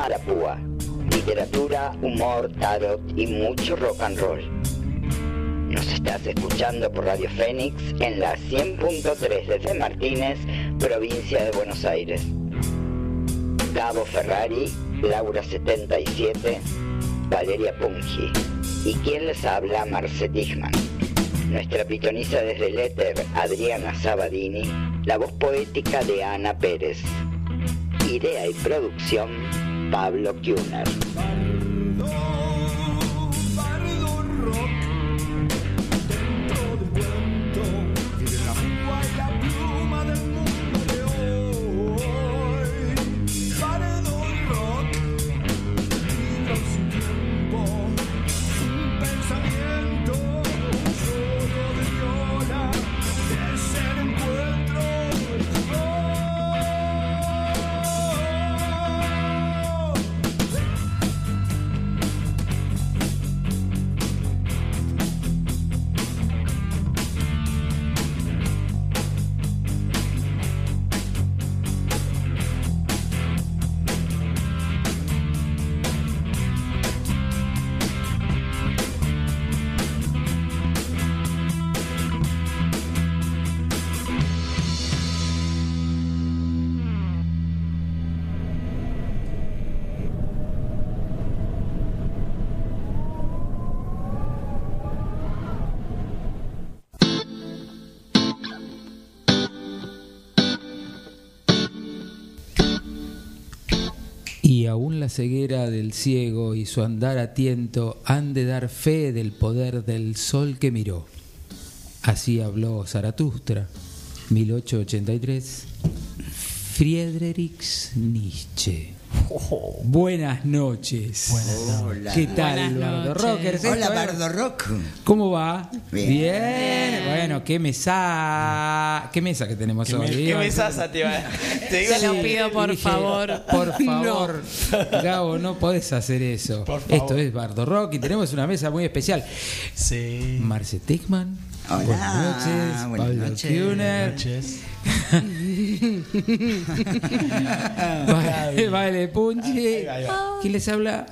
Bardo Rock, de la pluma a la púa. Literatura, humor, tarot y mucho rock and roll. Nos estás escuchando por Radio Fénix en la 100.3 desde Martínez, provincia de Buenos Aires. Gabo Ferrari, Laura 77, Valeria Pungi. ¿Y quién les habla? Marce Tichman. Nuestra pitonisa desde el éter, Adriana Sabadini. La voz poética de Ana Pérez. Idea y producción, Pablo Kuhner. Aún la ceguera del ciego y su andar a han de dar fe del poder del sol que miró. Así habló Zaratustra, 1883, Friedrich Nietzsche. Buenas noches. Hola. ¿Qué tal, Buenas Bardo. Rockers? Hola, Bardo Rock. ¿Cómo va? Bien. Bueno, qué mesa. ¿Qué mesa que tenemos ¿Qué, hoy? me, qué mesasa te va? Te Se lo pido, por dije, favor. Por favor, Gabo, no podés hacer eso. Por favor. Esto es Bardo Rock y tenemos una mesa muy especial. Sí. Marce Tickman. Hola, Buenas noches. buenas Pablo noches. Kuhner. noches. Vale, Punchi. ¿Quién les habla?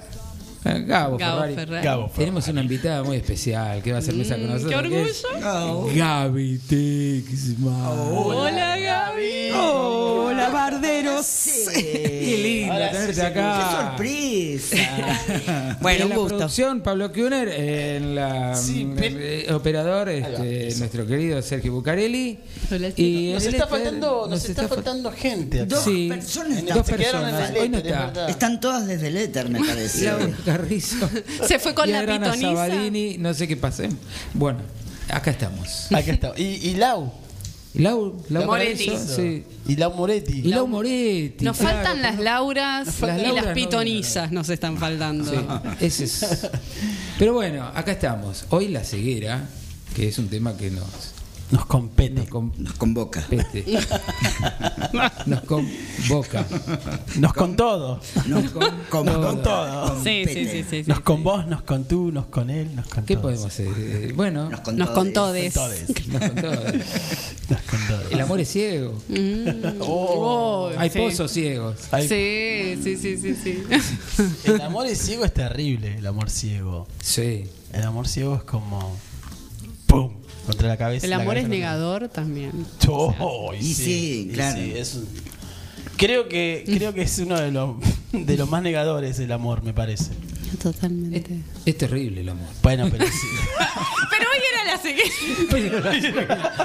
Gabo, Gabo Ferrari. Ferrari. Gabo, Tenemos una invitada muy especial que va a hacer mesa con Mm, nosotros. qué orgullo. Gaby Tixman. Hola, Gaby. Hola, Barderos. Qué lindo Ahora tenerte acá. ¡Qué sorpresa! Bueno, un en la gusto. producción, Pablo Kuhner, en la Sí, mm, eh, operador, este, nuestro querido Sergio Bucarelli. Hola, y Nos está faltando, nos, está, fa- faltando gente acá. Dos Sí, personas dos personas. Hoy no está. Están todas desde el éter, me parece. Carrizo. Se fue con y la Adriana pitonisa. Sabadini, no sé qué pasa. Bueno, acá estamos. Acá está. Y, y Lau. Lau, Lau Moretti. Sí. Y Lau Moretti. Y Lau Moretti. Nos claro, faltan las. Lauras Las y las no, pitonisas nos están faltando. Sí, ese es. Pero bueno, acá estamos. Hoy la ceguera, que es un tema que nos, Nos compete. nos convoca. nos convoca. Nos con todo. Nos con, Con todo. Sí, sí, sí, sí, sí. Nos con vos, nos con tú, nos con él, nos con ¿Qué todos. podemos hacer? Eh, Bueno, Nos con Nos todes. Con todes. nos con todos. El amor es ciego. Oh, Hay sí. pozos ciegos. Sí, sí, sí, sí, sí. El amor es ciego es terrible, el amor ciego. Sí. El amor ciego es como. ¡Pum! Contra la cabeza. El amor cabeza es negador también. Oh, Y sí, claro. es un- Creo que, creo que es uno de los, de los más negadores el amor, me parece. Totalmente. Es terrible el amor. Bueno, pero sí. Pero hoy era la siguiente.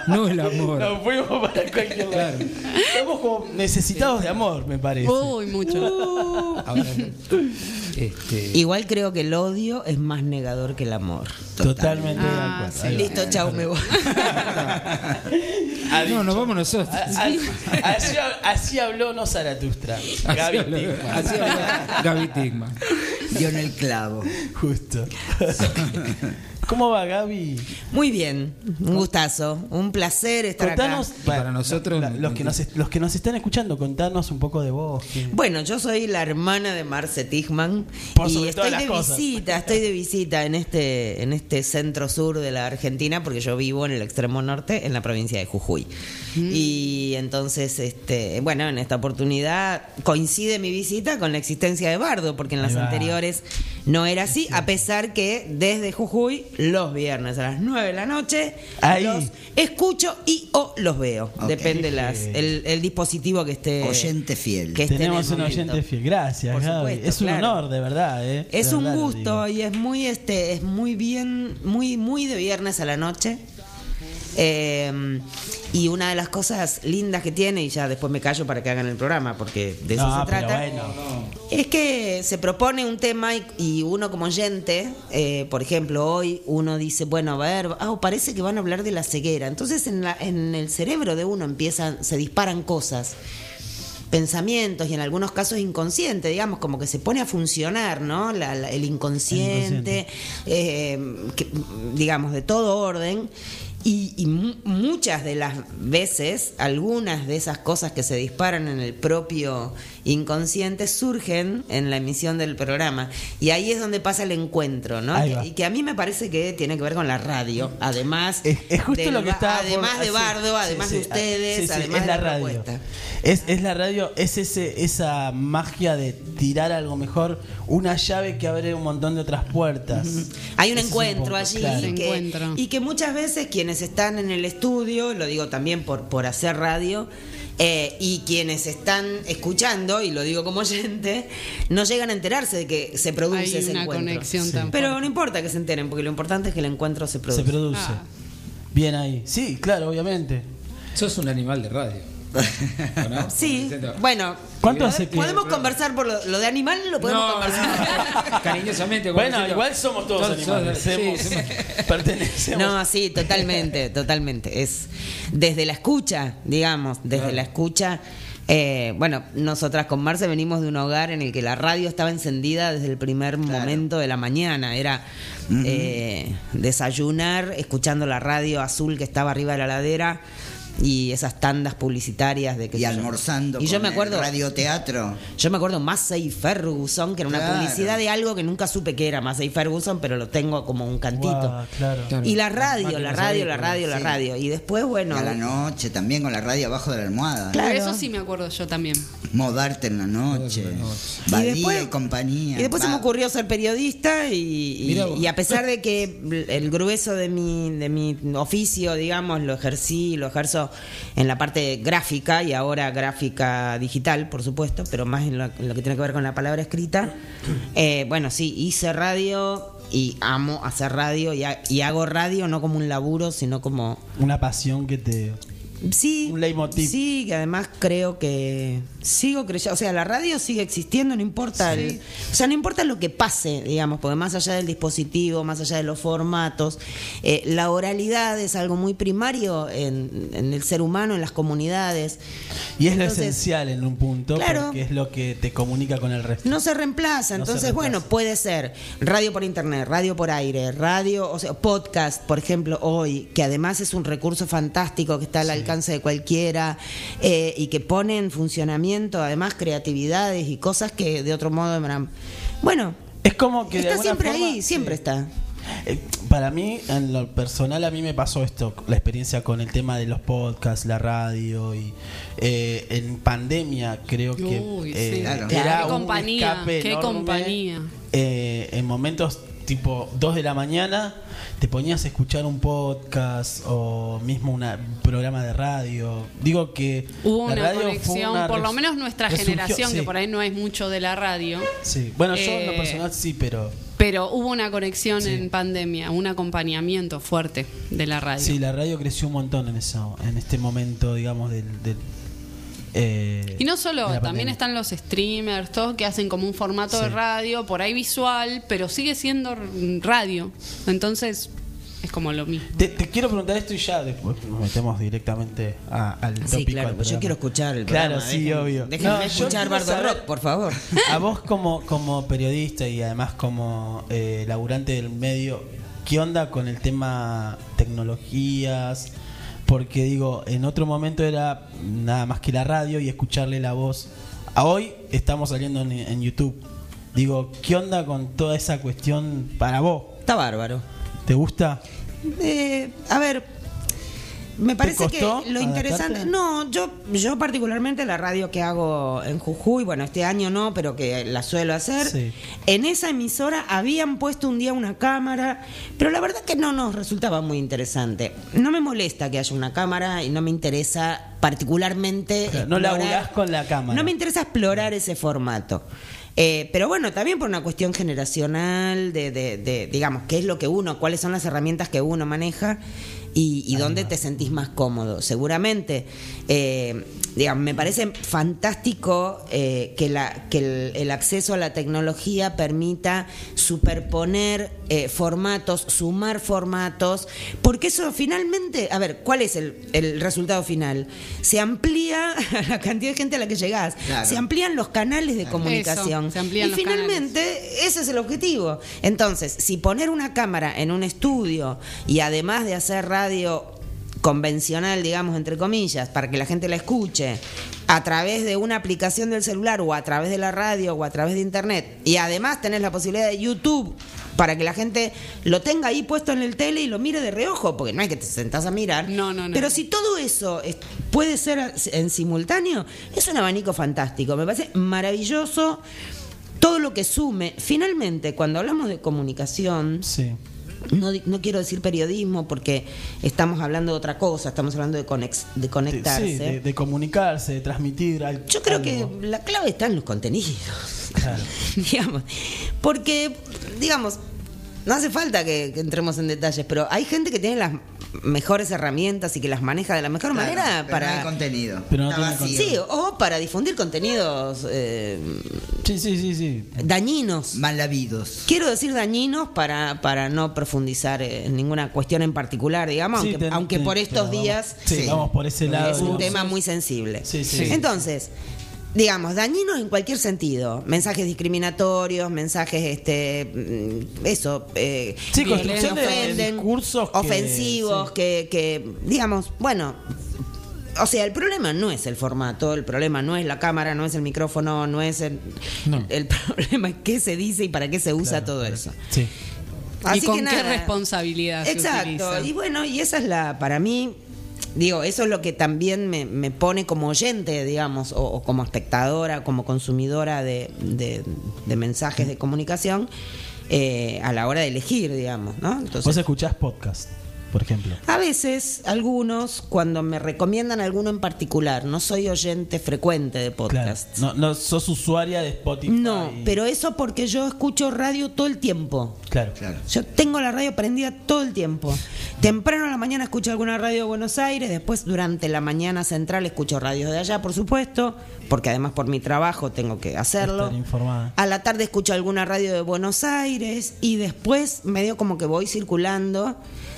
No el amor. Nos fuimos para cualquier lado. Claro. Estamos como necesitados de amor, me parece. Uy, mucho. Ahora, este, Igual creo que el odio es más negador que el amor. Totalmente de Ah, acuerdo. sí. Listo, chao, me voy. No, nos vamos nosotros. A- a- Así, así habló no Zaratustra. Así Gaby Tickman. así habló Gaby Tickman. Dio en el clavo. Justo. ¿Cómo va, Gaby? Muy bien, un gustazo, un placer estar Contanos, acá. para nosotros- la- los, que nos, los que nos están escuchando, contanos un poco de vos. que- Bueno, yo soy la hermana de Marce Tigman Por y estoy de cosas. visita, estoy de visita en este en este centro sur de la Argentina porque yo vivo en el extremo norte, en la provincia de Jujuy. Y entonces, este, bueno, en esta oportunidad coincide mi visita con la existencia de Bardo, porque en las va. anteriores no era así, a pesar que desde Jujuy los viernes a las 9 de la noche Ahí. los escucho y o los veo, depende las, el, el dispositivo que esté Oyente fiel. que esté Tenemos un momento. oyente fiel. Gracias, Por Gaby. supuesto, es un claro. honor, de verdad. ¿eh? Es De un verdad gusto y es muy este es muy bien, muy muy de viernes a la noche. Eh, y una de las cosas lindas que tiene, y ya después me callo para que hagan el programa, porque de eso No, se trata, bueno. es que se propone un tema y, y uno como oyente, eh, por ejemplo, hoy uno dice, bueno, a ver, ah, parece que van a hablar de la ceguera. Entonces en, la- en el cerebro de uno empiezan, se disparan cosas pensamientos y en algunos casos inconsciente, digamos, como que se pone a funcionar, ¿no? La- la- el inconsciente, eh, que, digamos, de todo orden. Y, y mu- muchas de las veces, algunas de esas cosas que se disparan en el propio inconsciente surgen en la emisión del programa. Y ahí es donde pasa el encuentro, ¿no? Y que a mí me parece que tiene que ver con la radio. Además, Es, es justo lo que por- además de Bardo, sí, además sí, de ustedes, sí, sí, además es de la la radio. propuesta. Es, es la radio, es ese, esa magia de tirar algo mejor, una llave que abre un montón de otras puertas. Hay un encuentro poco, allí claro. Se que- encuentro. y que muchas veces quienes están en el estudio, lo digo también por, por hacer radio, eh, y quienes están escuchando, y lo digo como oyente, no llegan a enterarse de que se produce Hay ese una encuentro. conexión Pero no importa que se enteren, porque lo importante es que el encuentro se produce. Se produce. Ah. Bien ahí. Sí, claro, obviamente. Sos un animal de radio. ¿O no? Sí, bueno. ¿Cuánto hace que- Podemos conversar por lo, lo de animal, lo podemos No, conversar. no, cariñosamente. Bueno, igual somos todos animales. sí, somos- somos- pertenecemos. No, sí, totalmente, totalmente. Es desde la escucha, digamos, desde Claro. la escucha. eh, bueno, nosotras con Marce venimos de un hogar en el que la radio estaba encendida desde el primer momento de la mañana. Era eh, desayunar escuchando la radio azul que estaba arriba de la ladera y esas tandas publicitarias de que Y almorzando Y yo con me acuerdo radioteatro. yo me acuerdo Massey Ferguson, que era una Claro. publicidad de algo que nunca supe que era Massey Ferguson, pero lo tengo como un cantito. Guau, claro. Y la radio, la radio, la radio, la sí. radio. Y después, bueno. Y a la noche también con la radio abajo de la almohada. Claro. Eso sí me acuerdo yo también. Modarte en la noche. en la noche. Badía y después, y compañía. y después se me Va- ocurrió ser periodista y, y a pesar de que el grueso de mi, de mi oficio, digamos, lo ejercí, lo ejerzo en la parte gráfica y ahora gráfica digital, por supuesto, pero más en lo, en lo que tiene que ver con la palabra escrita. eh, bueno, sí, hice radio y amo hacer radio y, ha- y hago radio no como un laburo, sino como Una pasión que te. Sí. Un leitmotiv. Sí, que además creo que sigo creyendo, o sea, la radio sigue existiendo, no importa, el- o sea, no importa lo que pase, digamos, porque más allá del dispositivo, más allá de los formatos, eh, la oralidad es algo muy primario en, en el ser humano, en las comunidades. Y es lo esencial en un punto, Claro. porque es lo que te comunica con el resto. No se reemplaza, No se entonces bueno, puede ser radio por internet, radio por aire, radio, o sea, podcast, por ejemplo, hoy, que además es un recurso fantástico que está al alcance de cualquiera eh, y que pone en funcionamiento además creatividades y cosas que de otro modo eran- bueno, Es como que está siempre forma- ahí, siempre sí. está. Eh, Para mí, en lo personal, a mí me pasó esto, la experiencia con el tema de los podcasts, la radio y eh, en pandemia creo que Uy, eh, sí. Claro. era Qué un compañía, escape qué enorme. compañía. Eh, en momentos tipo 2 de la mañana te ponías a escuchar un podcast o mismo una- un programa de radio. Digo que Hubo la una radio fue conexión, una por lo menos nuestra resurgió- generación, sí, que por ahí no es mucho de la radio, sí. Bueno, yo en lo Eh, personal sí, pero pero hubo una conexión Sí. en pandemia, un acompañamiento fuerte de la radio. Sí, la radio creció un montón en eso, en este momento, digamos, del... del, eh, Y no solo, también pandemia. están los streamers, todos que hacen como un formato de radio, por ahí visual, pero sigue siendo radio. Entonces, es como lo mismo. Te, te quiero preguntar esto y ya después nos metemos directamente a- al tópico. Sí, claro, pues yo quiero escuchar el Claro, programa, sí, dejen- obvio. Déjenme No, escuchar Bardo saber- Rock, por favor. A vos como, como periodista y además como eh, laburante del medio, ¿qué onda con el tema tecnologías? Porque digo, en otro momento era nada más que la radio y escucharle la voz. A hoy estamos saliendo en, en YouTube. Digo, ¿qué onda con toda esa cuestión para vos? Está bárbaro. ¿Te gusta? Eh, a ver, me parece que lo interesante. adaptarte? No, yo, yo particularmente la radio que hago en Jujuy, bueno, este año no, pero que la suelo hacer. Sí. En esa emisora habían puesto un día una cámara, pero la verdad que no nos resultaba muy interesante. No me molesta que haya una cámara y no me interesa particularmente. No laburás con la cámara. No me interesa explorar ese formato. Eh, pero bueno, también por una cuestión generacional, de, de- de, digamos, qué es lo que uno, cuáles son las herramientas que uno maneja y, y dónde te sentís más cómodo. Seguramente, eh, digamos, me parece fantástico eh, que, la, que el, el acceso a la tecnología permita superponer eh, formatos, sumar formatos, porque eso finalmente, a ver, ¿cuál es el, el resultado final? Se amplía la cantidad de gente a la que llegás, Claro. se amplían los canales de comunicación. se amplían y los finalmente ese es el objetivo. Entonces, si poner una cámara en un estudio y además de hacer radio convencional, digamos, entre comillas, para que la gente la escuche a través de una aplicación del celular o a través de la radio o a través de internet y además tenés la posibilidad de YouTube para que la gente lo tenga ahí puesto en el tele y lo mire de reojo, porque no hay que te sentás a mirar. No, no, no. Pero si todo eso es- puede ser en simultáneo, es un abanico fantástico. Me parece maravilloso todo lo que sume. Finalmente, cuando hablamos de comunicación, Sí. no, di- no quiero decir periodismo porque estamos hablando de otra cosa, estamos hablando de, conex- de De, conectarse. sí, de, de comunicarse, de transmitir al- Yo creo algo. que la clave está en los contenidos. Claro. digamos. Porque, digamos, no hace falta que, que entremos en detalles, pero hay gente que tiene las mejores herramientas y que las maneja de la mejor Claro, manera pero para. no hay contenido. Pero no Está tiene vacío. Sí, o para difundir contenidos eh, Sí, sí, sí, sí. dañinos. Mal habidos. Quiero decir dañinos para, para no profundizar en ninguna cuestión en particular, digamos, Sí, aunque, por estos días Vamos, sí, Sí. vamos por ese lado. es un digamos. tema muy sensible. Sí, sí. Entonces, digamos, dañinos en cualquier sentido. Mensajes discriminatorios, mensajes, este, mm, eso, eh, Sí, que construcción de ofenden, discursos que- ofensivos, sí. que, que, digamos, bueno. O sea, el problema no es el formato, el problema no es la cámara, no es el micrófono, no es el. No. El problema es qué se dice y para qué se usa Claro, todo eso. Sí. y con qué responsabilidad se Exacto. utiliza. Y bueno, y esa es la, para mí, digo, eso es lo que también me, me pone como oyente, digamos, o, o como espectadora, como consumidora de, de- de mensajes de comunicación eh, a la hora de elegir, digamos, ¿no? Vos Entonces, escuchás podcast, por ejemplo. a veces, algunos, cuando me recomiendan alguno en particular, no soy oyente frecuente de Claro. podcast. No, no sos usuaria de Spotify. No, pero eso porque yo escucho radio todo el tiempo. Claro. Claro. Yo tengo la radio prendida todo el tiempo. Temprano a la mañana escucho alguna radio de Buenos Aires, después durante la mañana central escucho radios de allá, por supuesto, porque además por mi trabajo tengo que hacerlo. Estar informada. A la tarde escucho alguna radio de Buenos Aires y después medio como que voy circulando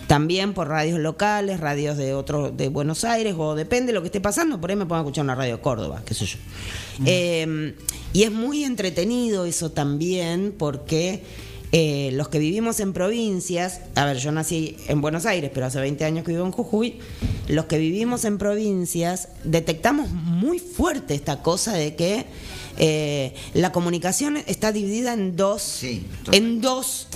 también por radios locales, radios de otro de Buenos Aires o depende de lo que esté pasando, por ahí me a escuchar una radio de Córdoba, qué sé yo. Eh, y es muy entretenido eso también porque eh, los que vivimos en provincias, a ver, yo nací en Buenos Aires, pero hace 20 años que vivo en Jujuy, los que vivimos en provincias detectamos muy fuerte esta cosa de que eh, la comunicación está dividida en dos, Sí, en dos,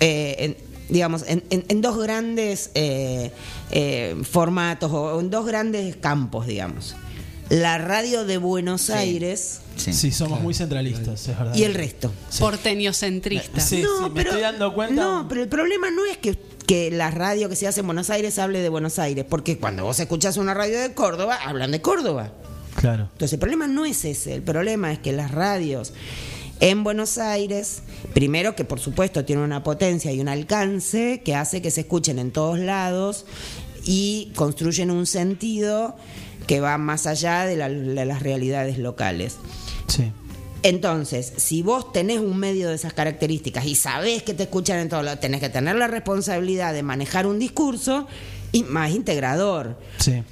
eh, digamos, en, en- en dos grandes eh, eh, formatos o en dos grandes campos, digamos. La radio de Buenos Aires Sí. Sí, somos muy centralistas, es verdad. y el resto. Porteñocentrista. Sí, sí, me estoy dando cuenta. No, pero el problema no es que, que la radio que se hace en Buenos Aires hable de Buenos Aires, porque cuando vos escuchás una radio de Córdoba, hablan de Córdoba. Claro. Entonces el problema no es ese, el problema es que las radios en Buenos Aires, primero que por supuesto tienen una potencia y un alcance que hace que se escuchen en todos lados y construyen un sentido que va más allá de, la- de las realidades locales. Sí. Entonces, si vos tenés un medio de esas características y sabés que te escuchan en todos lados, tenés que tener la responsabilidad de manejar un discurso y más integrador. Sí.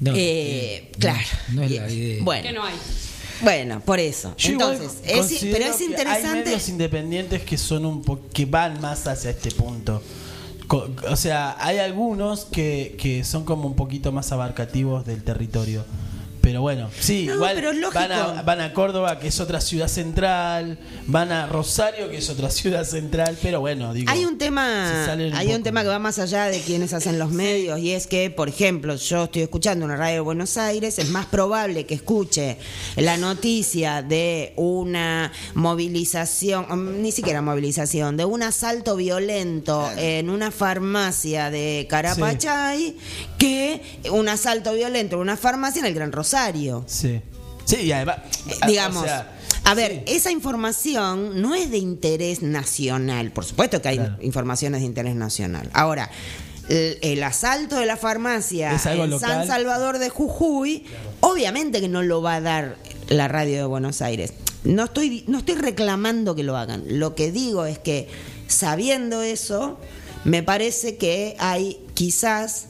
No, Eh, eh, no, claro. No, es la idea. Bueno, Que no hay. Bueno, por eso. Yo Entonces, es- pero es que Hay interesante. medios independientes que son un po- que van más hacia este punto. O sea, hay algunos que, que son como un poquito más abarcativos del territorio. Pero bueno, sí, No, igual pero van, a, van a Córdoba, que es otra ciudad central, van a Rosario, que es otra ciudad central, pero bueno, digo. Hay un tema, un hay un tema que va más allá de quienes hacen los medios y es que, por ejemplo, yo estoy escuchando una radio de Buenos Aires, es más probable que escuche la noticia de una movilización, mm, ni siquiera movilización, de un asalto violento en una farmacia de Carapachay que un asalto violento en una farmacia en el Gran Rosario. Sí. Sí, y además. Eh, o digamos, sea, a ver, esa información no es de interés nacional. Por supuesto que hay Claro. informaciones de interés nacional. Ahora, el, el asalto de la farmacia en local. San Salvador de Jujuy, obviamente que no lo va a dar la radio de Buenos Aires. No estoy, no estoy reclamando que lo hagan. Lo que digo es que, sabiendo eso, me parece que hay quizás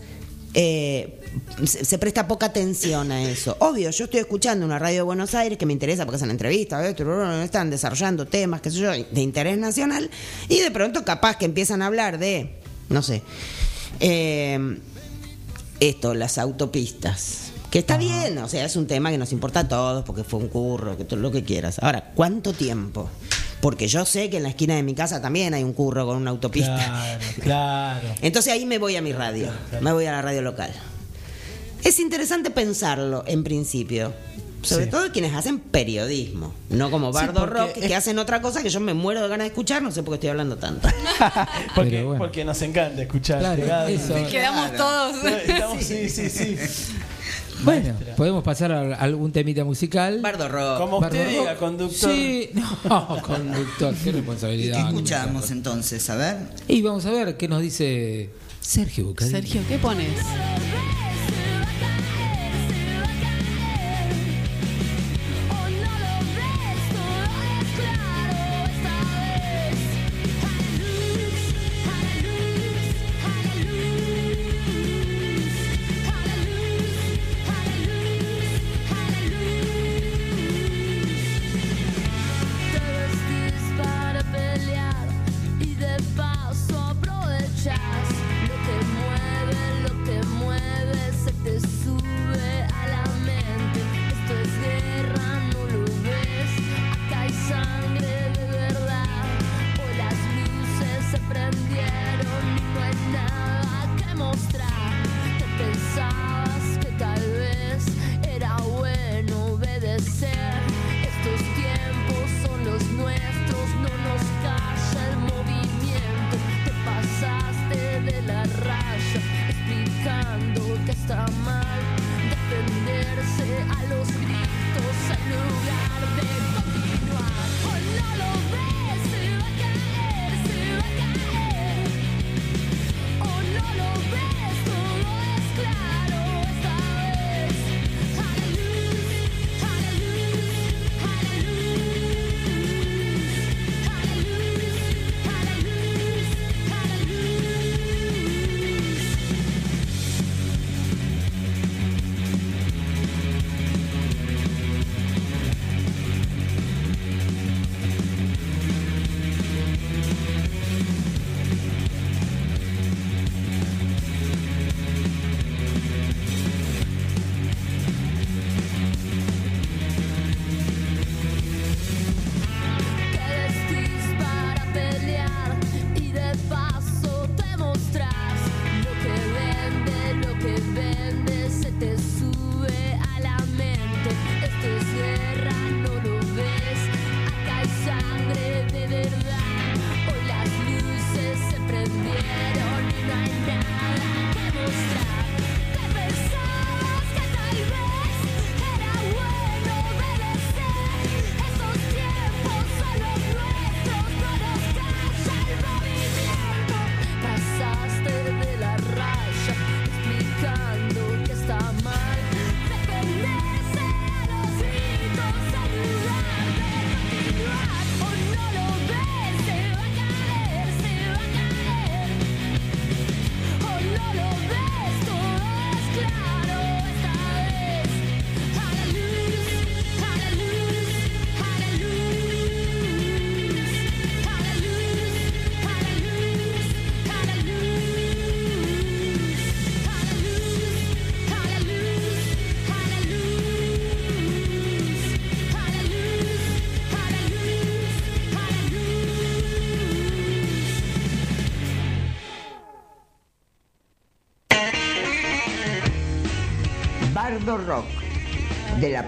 eh, se, se presta poca atención a eso. Obvio, yo estoy escuchando una radio de Buenos Aires que me interesa porque esto, lo otro, están desarrollando temas, qué sé yo, de interés nacional, y de pronto capaz que empiezan a hablar de, no sé, eh, esto, las autopistas. Que está bien, o sea, es un tema que nos importa a todos porque fue un curro, que todo lo que quieras. Ahora, ¿cuánto tiempo? Porque yo sé que en la esquina de mi casa también hay un curro con una autopista. Claro, claro. Entonces ahí me voy a mi radio, me voy a la radio local. Es interesante pensarlo en principio. Sobre Sí. todo quienes hacen periodismo, no como Sí, Bardo porque Rock, que es- hacen otra cosa que yo me muero de ganas de escuchar, no sé por qué estoy hablando tanto. porque, Pero bueno. porque nos encanta escuchar. Claro, eso. Quedamos todos. Estamos- sí, sí, sí. Bueno, Maestra. podemos pasar a algún temita musical. Bardo Rock. Como usted Bardo diga, Rock. conductor. Sí, no, conductor, qué ¿Y responsabilidad. qué escuchamos entonces? A ver. Y vamos a ver qué nos dice Sergio Bucay. Sergio, ¿qué pones?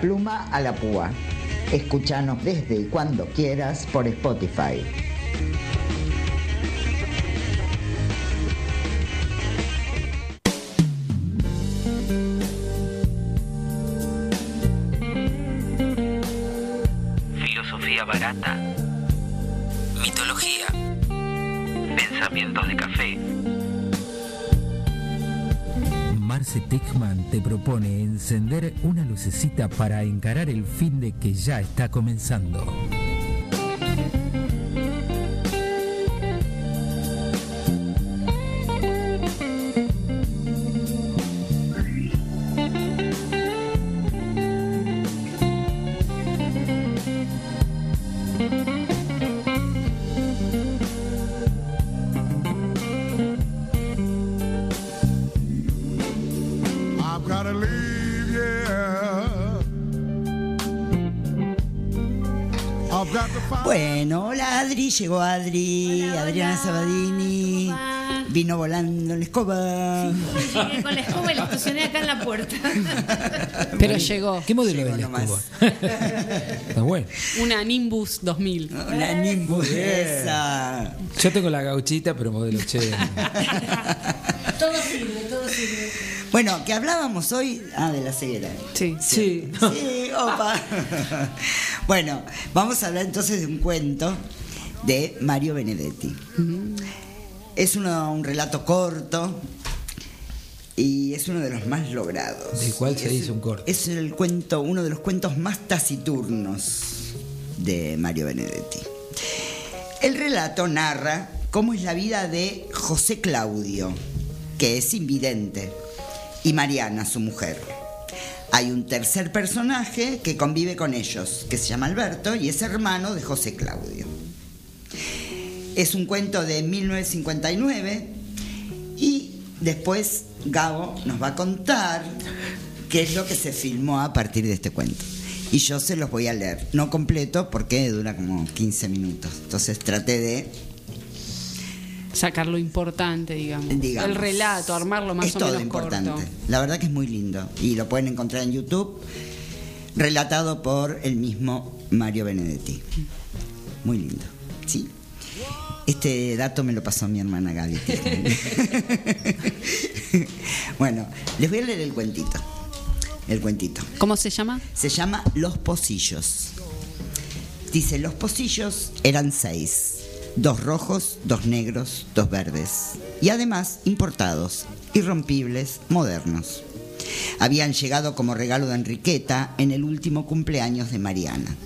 Pluma a la púa. Escúchanos desde y cuando quieras por Spotify. Para encarar el fin de que ya está comenzando. Escoba. Llegué con la escoba y la estacioné acá en la puerta. Pero llegó. ¿Qué modelo Llegó de la nomás. escoba? Está bueno. Una Nimbus 2000. Una Nimbus esa. Yo tengo la gauchita, pero modelo 80. todo sirve, todo sirve. Bueno, que hablábamos hoy, ah, de la ceguera. Sí. Sí. Sí, opa. Bueno, vamos a hablar entonces de un cuento de Mario Benedetti. Es uno- un relato corto y es uno de los más logrados. ¿De cuál se Es- hizo un corto? Es el cuento, uno de los cuentos más taciturnos de Mario Benedetti. El relato narra cómo es la vida de José Claudio, que es invidente, y Mariana, su mujer. Hay un tercer personaje que convive con ellos, que se llama Alberto y es hermano de José Claudio. Es un cuento de 1959 y después Gabo nos va a contar qué es lo que se filmó a partir de este cuento. Y yo se los voy a leer, no completo porque dura como 15 minutos. Entonces traté de Sacar lo importante, digamos. digamos. El relato, armarlo más es o todo menos importante. corto. La verdad que es muy lindo y lo pueden encontrar en YouTube, relatado por el mismo Mario Benedetti. Muy lindo, ¿sí? Este dato me lo pasó mi hermana Gaby. bueno, les voy a leer el cuentito. El cuentito. ¿Cómo se llama? Se llama Los Pocillos. Dice, los pocillos eran seis. Dos rojos, dos negros, dos verdes. Y además importados, irrompibles, modernos. Habían llegado como regalo de Enriqueta en el último cumpleaños de Mariana.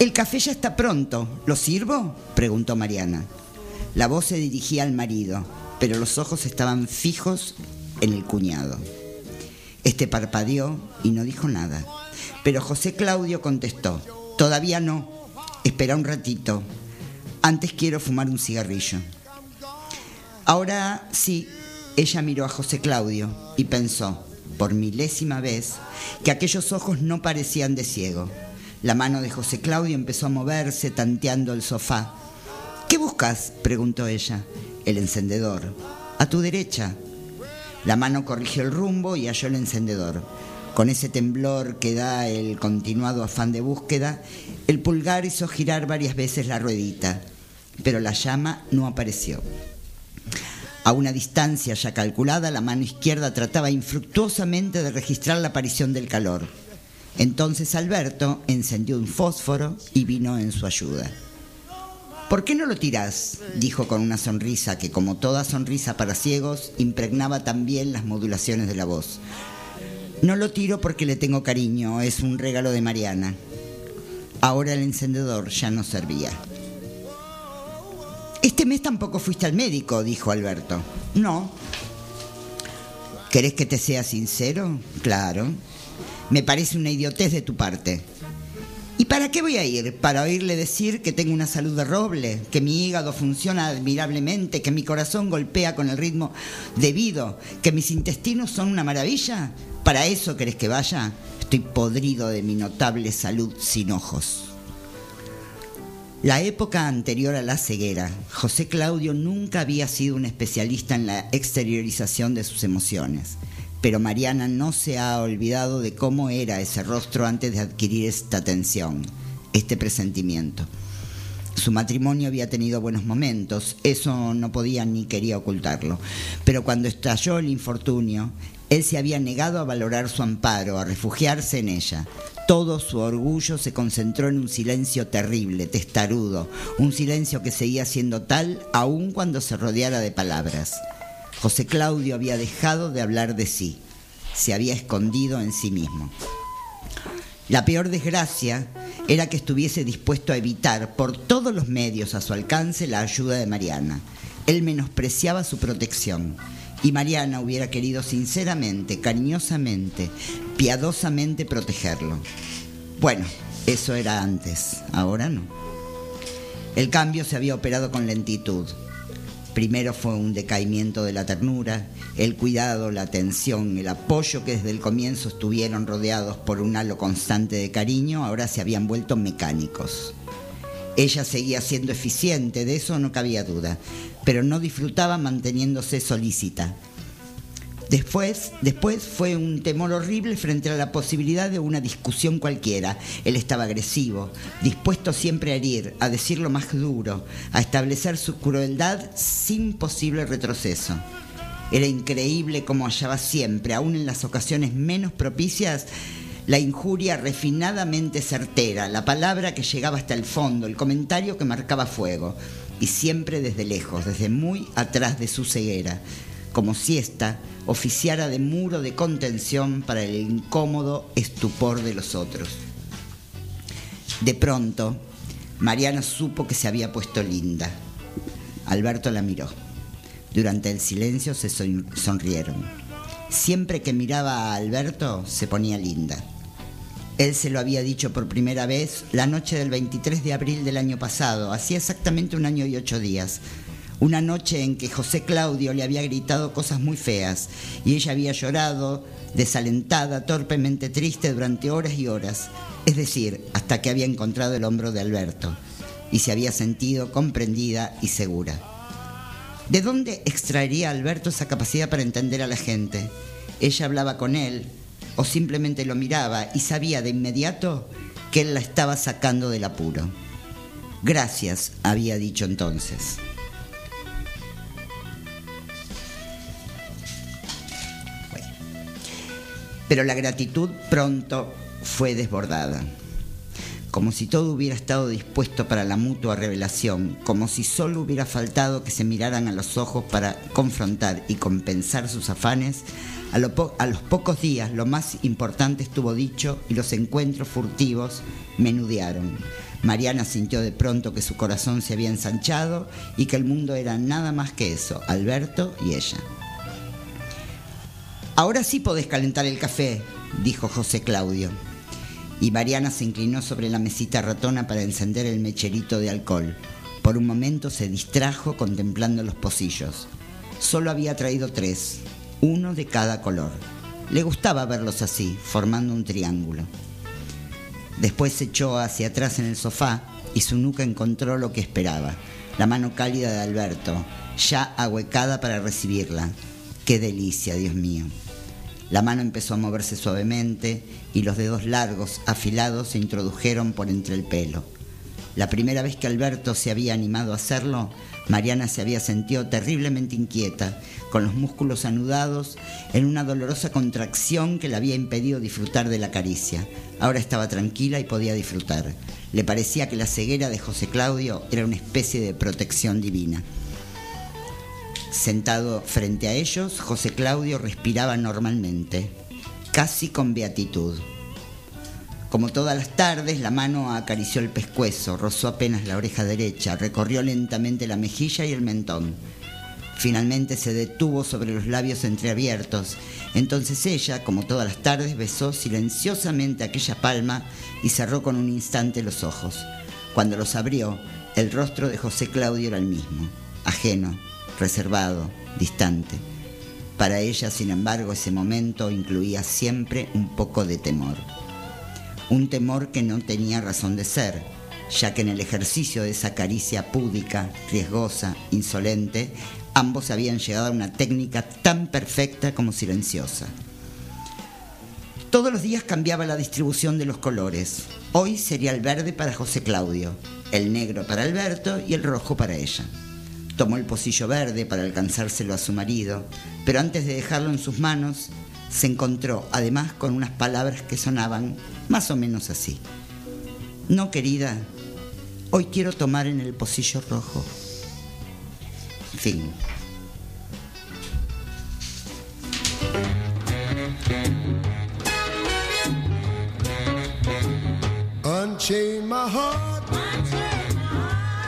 El café ya está pronto. ¿Lo sirvo? preguntó Mariana. La voz se dirigía al marido, pero los ojos estaban fijos en el cuñado. Este parpadeó y no dijo nada. Pero José Claudio contestó, todavía no, espera un ratito. Antes quiero fumar un cigarrillo. Ahora sí, ella miró a José Claudio y pensó, por milésima vez, que aquellos ojos no parecían de ciego. La mano de José Claudio empezó a moverse tanteando el sofá. ¿Qué buscas? preguntó ella. El encendedor. A tu derecha. La mano corrigió el rumbo y halló el encendedor. Con ese temblor que da el continuado afán de búsqueda, el pulgar hizo girar varias veces la ruedita, pero la llama no apareció. A una distancia ya calculada, la mano izquierda trataba infructuosamente de registrar la aparición del calor. Entonces Alberto encendió un fósforo y vino en su ayuda. ¿Por qué no lo tirás? dijo con una sonrisa que, como toda sonrisa para ciegos, impregnaba también las modulaciones de la voz. No lo tiro porque le tengo cariño, es un regalo de Mariana. Ahora el encendedor ya no servía. Este mes tampoco fuiste al médico, dijo Alberto. No. ¿Querés que te sea sincero? Claro. Me parece una idiotez de tu parte. ¿Y para qué voy a ir? ¿Para oírle decir que tengo una salud de roble, que mi hígado funciona admirablemente, que mi corazón golpea con el ritmo debido, que mis intestinos son una maravilla? ¿Para eso querés que vaya? Estoy podrido de mi notable salud sin ojos. La época anterior a la ceguera, José Claudio nunca había sido un especialista en la exteriorización de sus emociones, pero Mariana no se ha olvidado de cómo era ese rostro antes de adquirir esta atención, este presentimiento. Su matrimonio había tenido buenos momentos, eso no podía ni quería ocultarlo, pero cuando estalló el infortunio, él se había negado a valorar su amparo, a refugiarse en ella. Todo su orgullo se concentró en un silencio terrible, testarudo, un silencio que seguía siendo tal aun cuando se rodeara de palabras. José Claudio había dejado de hablar de sí, se había escondido en sí mismo. La peor desgracia era que estuviese dispuesto a evitar por todos los medios a su alcance la ayuda de Mariana. Él menospreciaba su protección y Mariana hubiera querido sinceramente, cariñosamente, piadosamente protegerlo. Bueno, eso era antes, ahora no. El cambio se había operado con lentitud. Primero fue un decaimiento de la ternura, el cuidado, la atención, el apoyo que desde el comienzo estuvieron rodeados por un halo constante de cariño, ahora se habían vuelto mecánicos. Ella seguía siendo eficiente, de eso no cabía duda, pero no disfrutaba manteniéndose solícita. Después, después fue un temor horrible frente a la posibilidad de una discusión cualquiera. Él estaba agresivo, dispuesto siempre a herir, a decir lo más duro, a establecer su crueldad sin posible retroceso. Era increíble cómo hallaba siempre, aun en las ocasiones menos propicias, la injuria refinadamente certera, la palabra que llegaba hasta el fondo, el comentario que marcaba fuego, y siempre desde lejos, desde muy atrás de su ceguera, como si ésta oficiara de muro de contención para el incómodo estupor de los otros. De pronto, Mariana supo que se había puesto linda. Alberto la miró. Durante el silencio se son- sonrieron. Siempre que miraba a Alberto se ponía linda. Él se lo había dicho por primera vez la noche del 23 de abril del año pasado, hacía exactamente un año y ocho días. Una noche en que José Claudio le había gritado cosas muy feas y ella había llorado, desalentada, torpemente triste durante horas y horas, es decir, hasta que había encontrado el hombro de Alberto y se había sentido comprendida y segura. ¿De dónde extraería Alberto esa capacidad para entender a la gente? Ella hablaba con él o simplemente lo miraba y sabía de inmediato que él la estaba sacando del apuro. Gracias, había dicho entonces. Pero la gratitud pronto fue desbordada como si todo hubiera estado dispuesto para la mutua revelación, como si solo hubiera faltado que se miraran a los ojos para confrontar y compensar sus afanes, a, a los pocos días lo más importante estuvo dicho y los encuentros furtivos menudearon. Mariana sintió de pronto que su corazón se había ensanchado y que el mundo era nada más que eso, Alberto y ella. Ahora sí podés calentar el café, dijo José Claudio y Mariana se inclinó sobre la mesita ratona para encender el mecherito de alcohol. Por un momento se distrajo contemplando los pocillos. Solo había traído tres, uno de cada color. Le gustaba verlos así, formando un triángulo. Después se echó hacia atrás en el sofá y su nuca encontró lo que esperaba, la mano cálida de Alberto, ya ahuecada para recibirla. ¡Qué delicia, Dios mío! La mano empezó a moverse suavemente y los dedos largos, afilados, se introdujeron por entre el pelo. La primera vez que Alberto se había animado a hacerlo, Mariana se había sentido terriblemente inquieta, con los músculos anudados, en una dolorosa contracción que le había impedido disfrutar de la caricia. Ahora estaba tranquila y podía disfrutar. Le parecía que la ceguera de José Claudio era una especie de protección divina. Sentado frente a ellos, José Claudio respiraba normalmente, casi con beatitud. Como todas las tardes, la mano acarició el pescuezo, rozó apenas la oreja derecha, recorrió lentamente la mejilla y el mentón. Finalmente se detuvo sobre los labios entreabiertos. Entonces ella, como todas las tardes, besó silenciosamente aquella palma y cerró con un instante los ojos. Cuando los abrió, el rostro de José Claudio era el mismo, ajeno, reservado, distante. Para ella, sin embargo, ese momento incluía siempre un poco de temor. Un temor que no tenía razón de ser, ya que en el ejercicio de esa caricia púdica, riesgosa, insolente, ambos habían llegado a una técnica tan perfecta como silenciosa. Todos los días cambiaba la distribución de los colores. Hoy sería el verde para José Claudio, el negro para Alberto y el rojo para ella. Tomó el pocillo verde para alcanzárselo a su marido, pero antes de dejarlo en sus manos, se encontró además con unas palabras que sonaban más o menos así. No, querida, hoy quiero tomar en el pocillo rojo. Fin. Unchain my heart.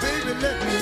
Baby, let me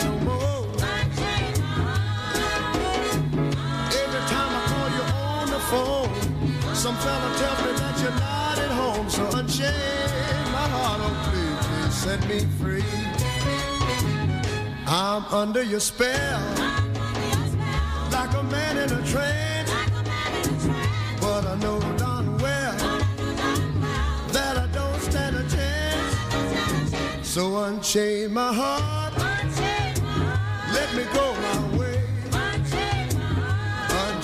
some fella tells me that you're not at home. So unchain my heart, oh please, please set me free. I'm under your spell, like a man in a trance. But I know darn well that I don't stand a chance. So unchain my heart, let me go my way. Unchain my heart,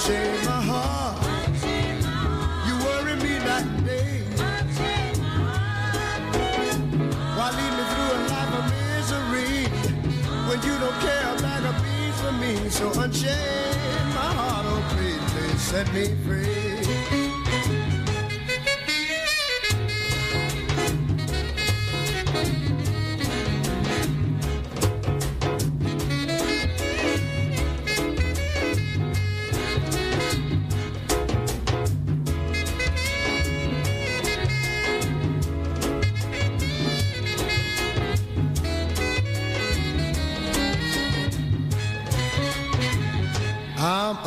So unchain my heart, oh please, please set me free.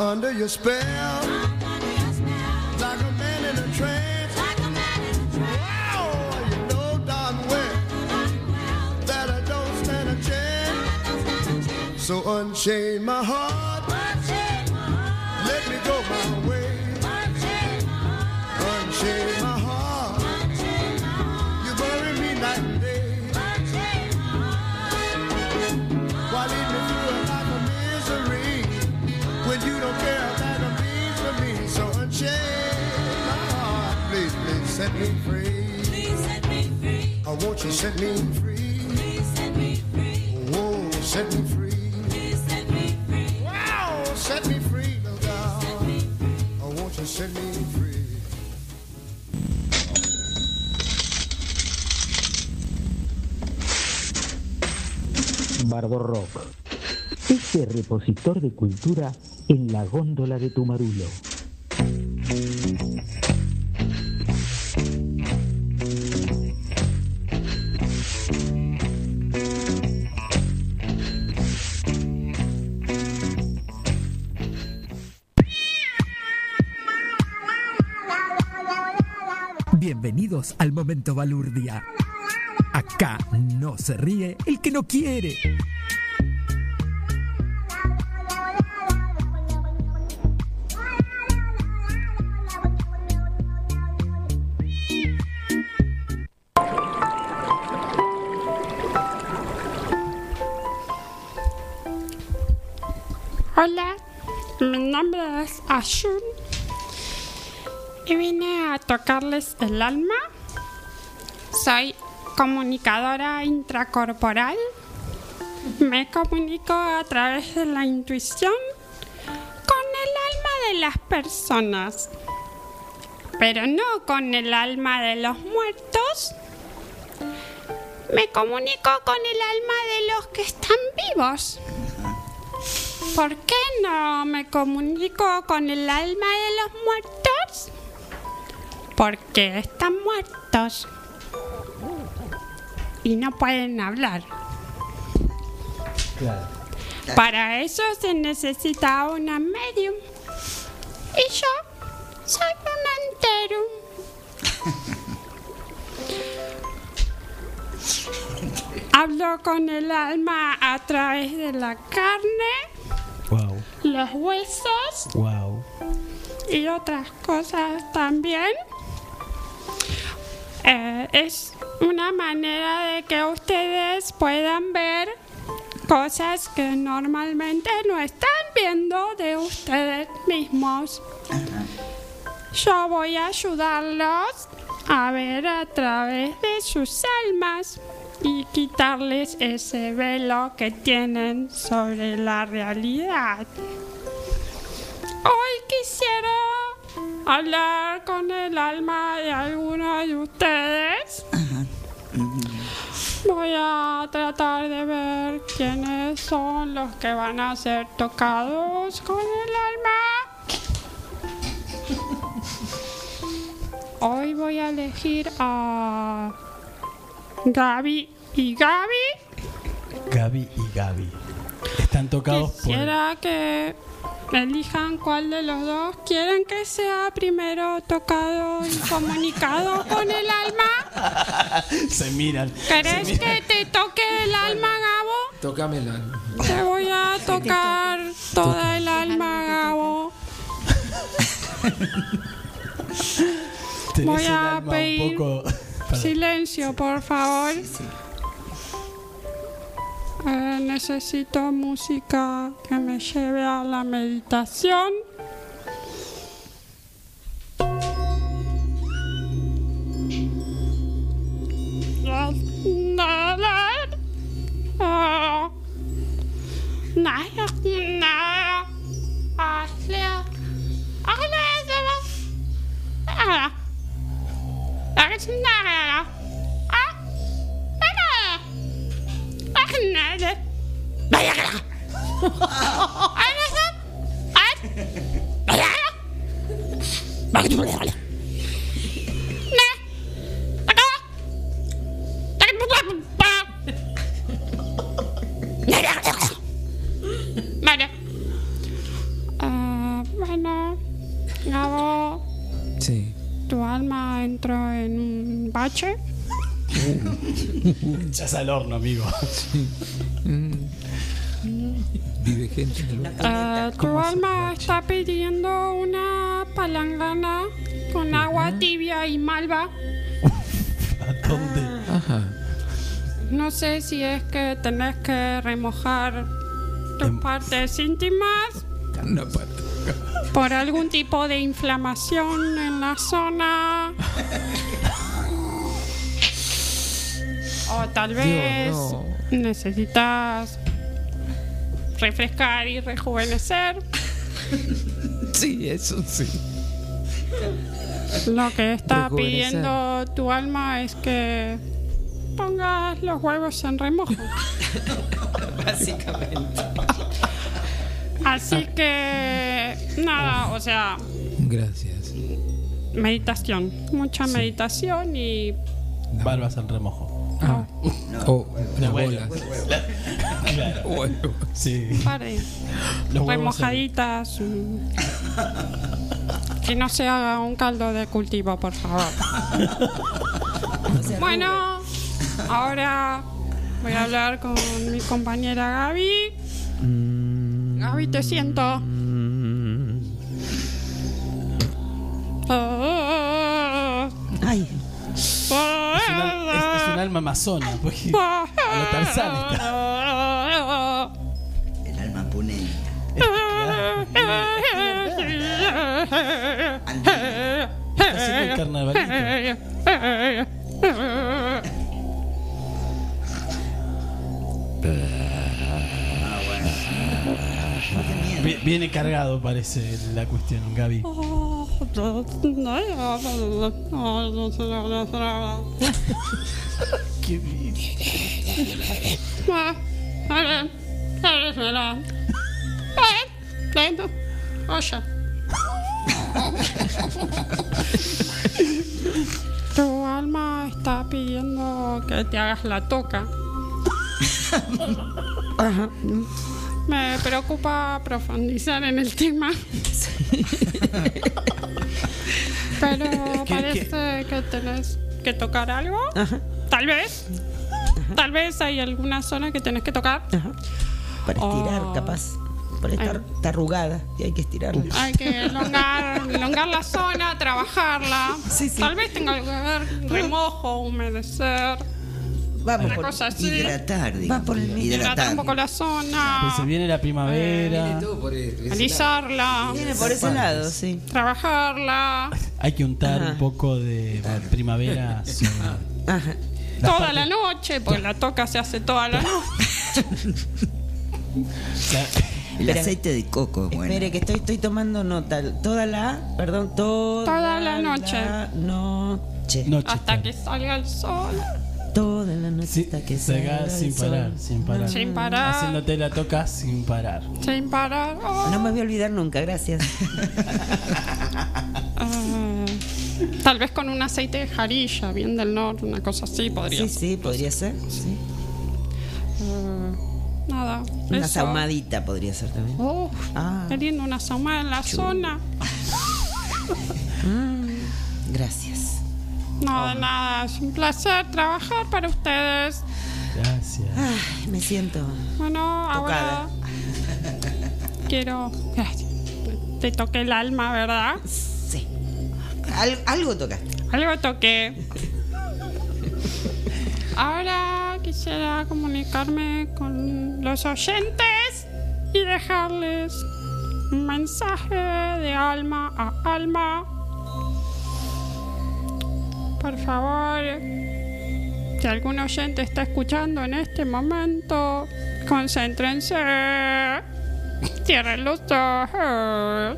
Under your spell. Like a man in a trance. You know darn well that I don't stand a chance. So unchain my heart. Me you set me free. Set me free. Bardo Rock. Ese repositor de cultura en la góndola de tu marulo. Balurdia. Acá no se ríe el que no quiere. Hola, mi nombre es Ashun y vine a tocarles el alma. Soy comunicadora intracorporal. Me comunico a través de la intuición con el alma de las personas, pero no con el alma de los muertos. Me comunico con el alma de los que están vivos. ¿Por qué no me comunico con el alma de los muertos? Porque están muertos y no pueden hablar. Para eso se necesita una medium. Y yo soy una serum. Hablo con el alma a través de la carne, Wow, los huesos wow. y otras cosas también. Eh, es una manera de que ustedes puedan ver cosas que normalmente no están viendo de ustedes mismos. Yo voy a ayudarlos a ver a través de sus almas y quitarles ese velo que tienen sobre la realidad. Hoy quisiera hablar con el alma de alguno de ustedes. Voy a tratar de ver quiénes son los que van a ser tocados con el alma. Hoy voy a elegir a Gaby y Gaby. Gaby y Gaby. Están tocados por. Quisiera que elijan cuál de los dos quieren que sea primero tocado y comunicado con el alma. Se miran. ¿Querés se miran. que te toque el alma, Gabo? Tócame el alma. Te voy a tocar toda el alma, Gabo. Voy a pedir un poco. Perdón. silencio, por favor. Eh, necesito música que me lleve a la meditación. Ah, bueno, Gabo, Sí. tu alma entró en un bache. Echas al horno, amigo. Vive gente en el. Ah, tu ¿Cómo se alma está pidiendo una palangana con agua tibia y malva. ¿A dónde? Ajá. No sé si es que tenés que remojar tus Em- partes íntimas pata. por algún tipo de inflamación en la zona. O tal vez no. necesitas refrescar y rejuvenecer. Sí, eso sí. Lo que está pidiendo tu alma es que pongas los huevos en remojo. Básicamente. Así que nada, o sea, Gracias. meditación, mucha meditación y Barbas al remojo. Ah. Oh, las bolas. Sí. pare, Los huevos remojaditas. mm. Que no se haga un caldo de cultivo, por favor. Bueno, ahora voy a hablar con mi compañera Gaby. Gaby, te siento. Ah, Ay, Es, una- es- es un alma amazona. Porque a lo Tarzán está. El alma puneña. Está haciendo el carnavalito. Vi- Viene cargado, parece la cuestión, Gaby. Qué bien. Oye. Tu alma está pidiendo que te hagas la toca. Me preocupa profundizar en el tema. Pero ¿Qué- parece que tenés que tocar algo. Tal vez. Tal vez hay alguna zona que tenés que tocar. Para estirar, Oh. capaz. Por estar arrugada y hay que estirarla. Hay que elongar, elongar la zona, trabajarla. Tal vez tenga que ver remojo, humedecer. Vamos una por cosa así. Hidratar, Va digamos. por el Hidratar Hidratar. un poco la Pues se zona. viene la primavera. Alisarla. Viene por ese lado, sí. Trabajarla. Hay que untar Ajá. un poco de primavera. sobre- Ajá. Toda la noche, porque la toca se hace toda la noche. La- El Espera. aceite de coco, bueno. Espere, que estoy, estoy tomando nota. Toda la, perdón, toda, Toda la noche. la noche. noche, Hasta que salga el sol. Toda la noche Sí, hasta que se haga salga sin parar, sin parar. Sin parar. Haciéndote la toca sin parar. Sin parar. Oh. No me voy a olvidar nunca, gracias. Ah, tal vez con un aceite de jarilla, bien del norte, una cosa así podría Sí, ser. sí, podría ser. sí. Ah, nada. Una eso. saumadita podría ser también. Oh, Ah. queriendo una saumada en la zona. Gracias. No, de nada. Es un placer trabajar para ustedes. Gracias. Ay, me siento. Bueno, ahora quiero. Te toqué el alma, ¿verdad? Sí. Al- algo tocaste. Algo toqué. Ahora quisiera comunicarme con los oyentes y dejarles un mensaje de alma a alma. Por favor, si algún oyente está escuchando en este momento, concéntrense. Cierren los ojos.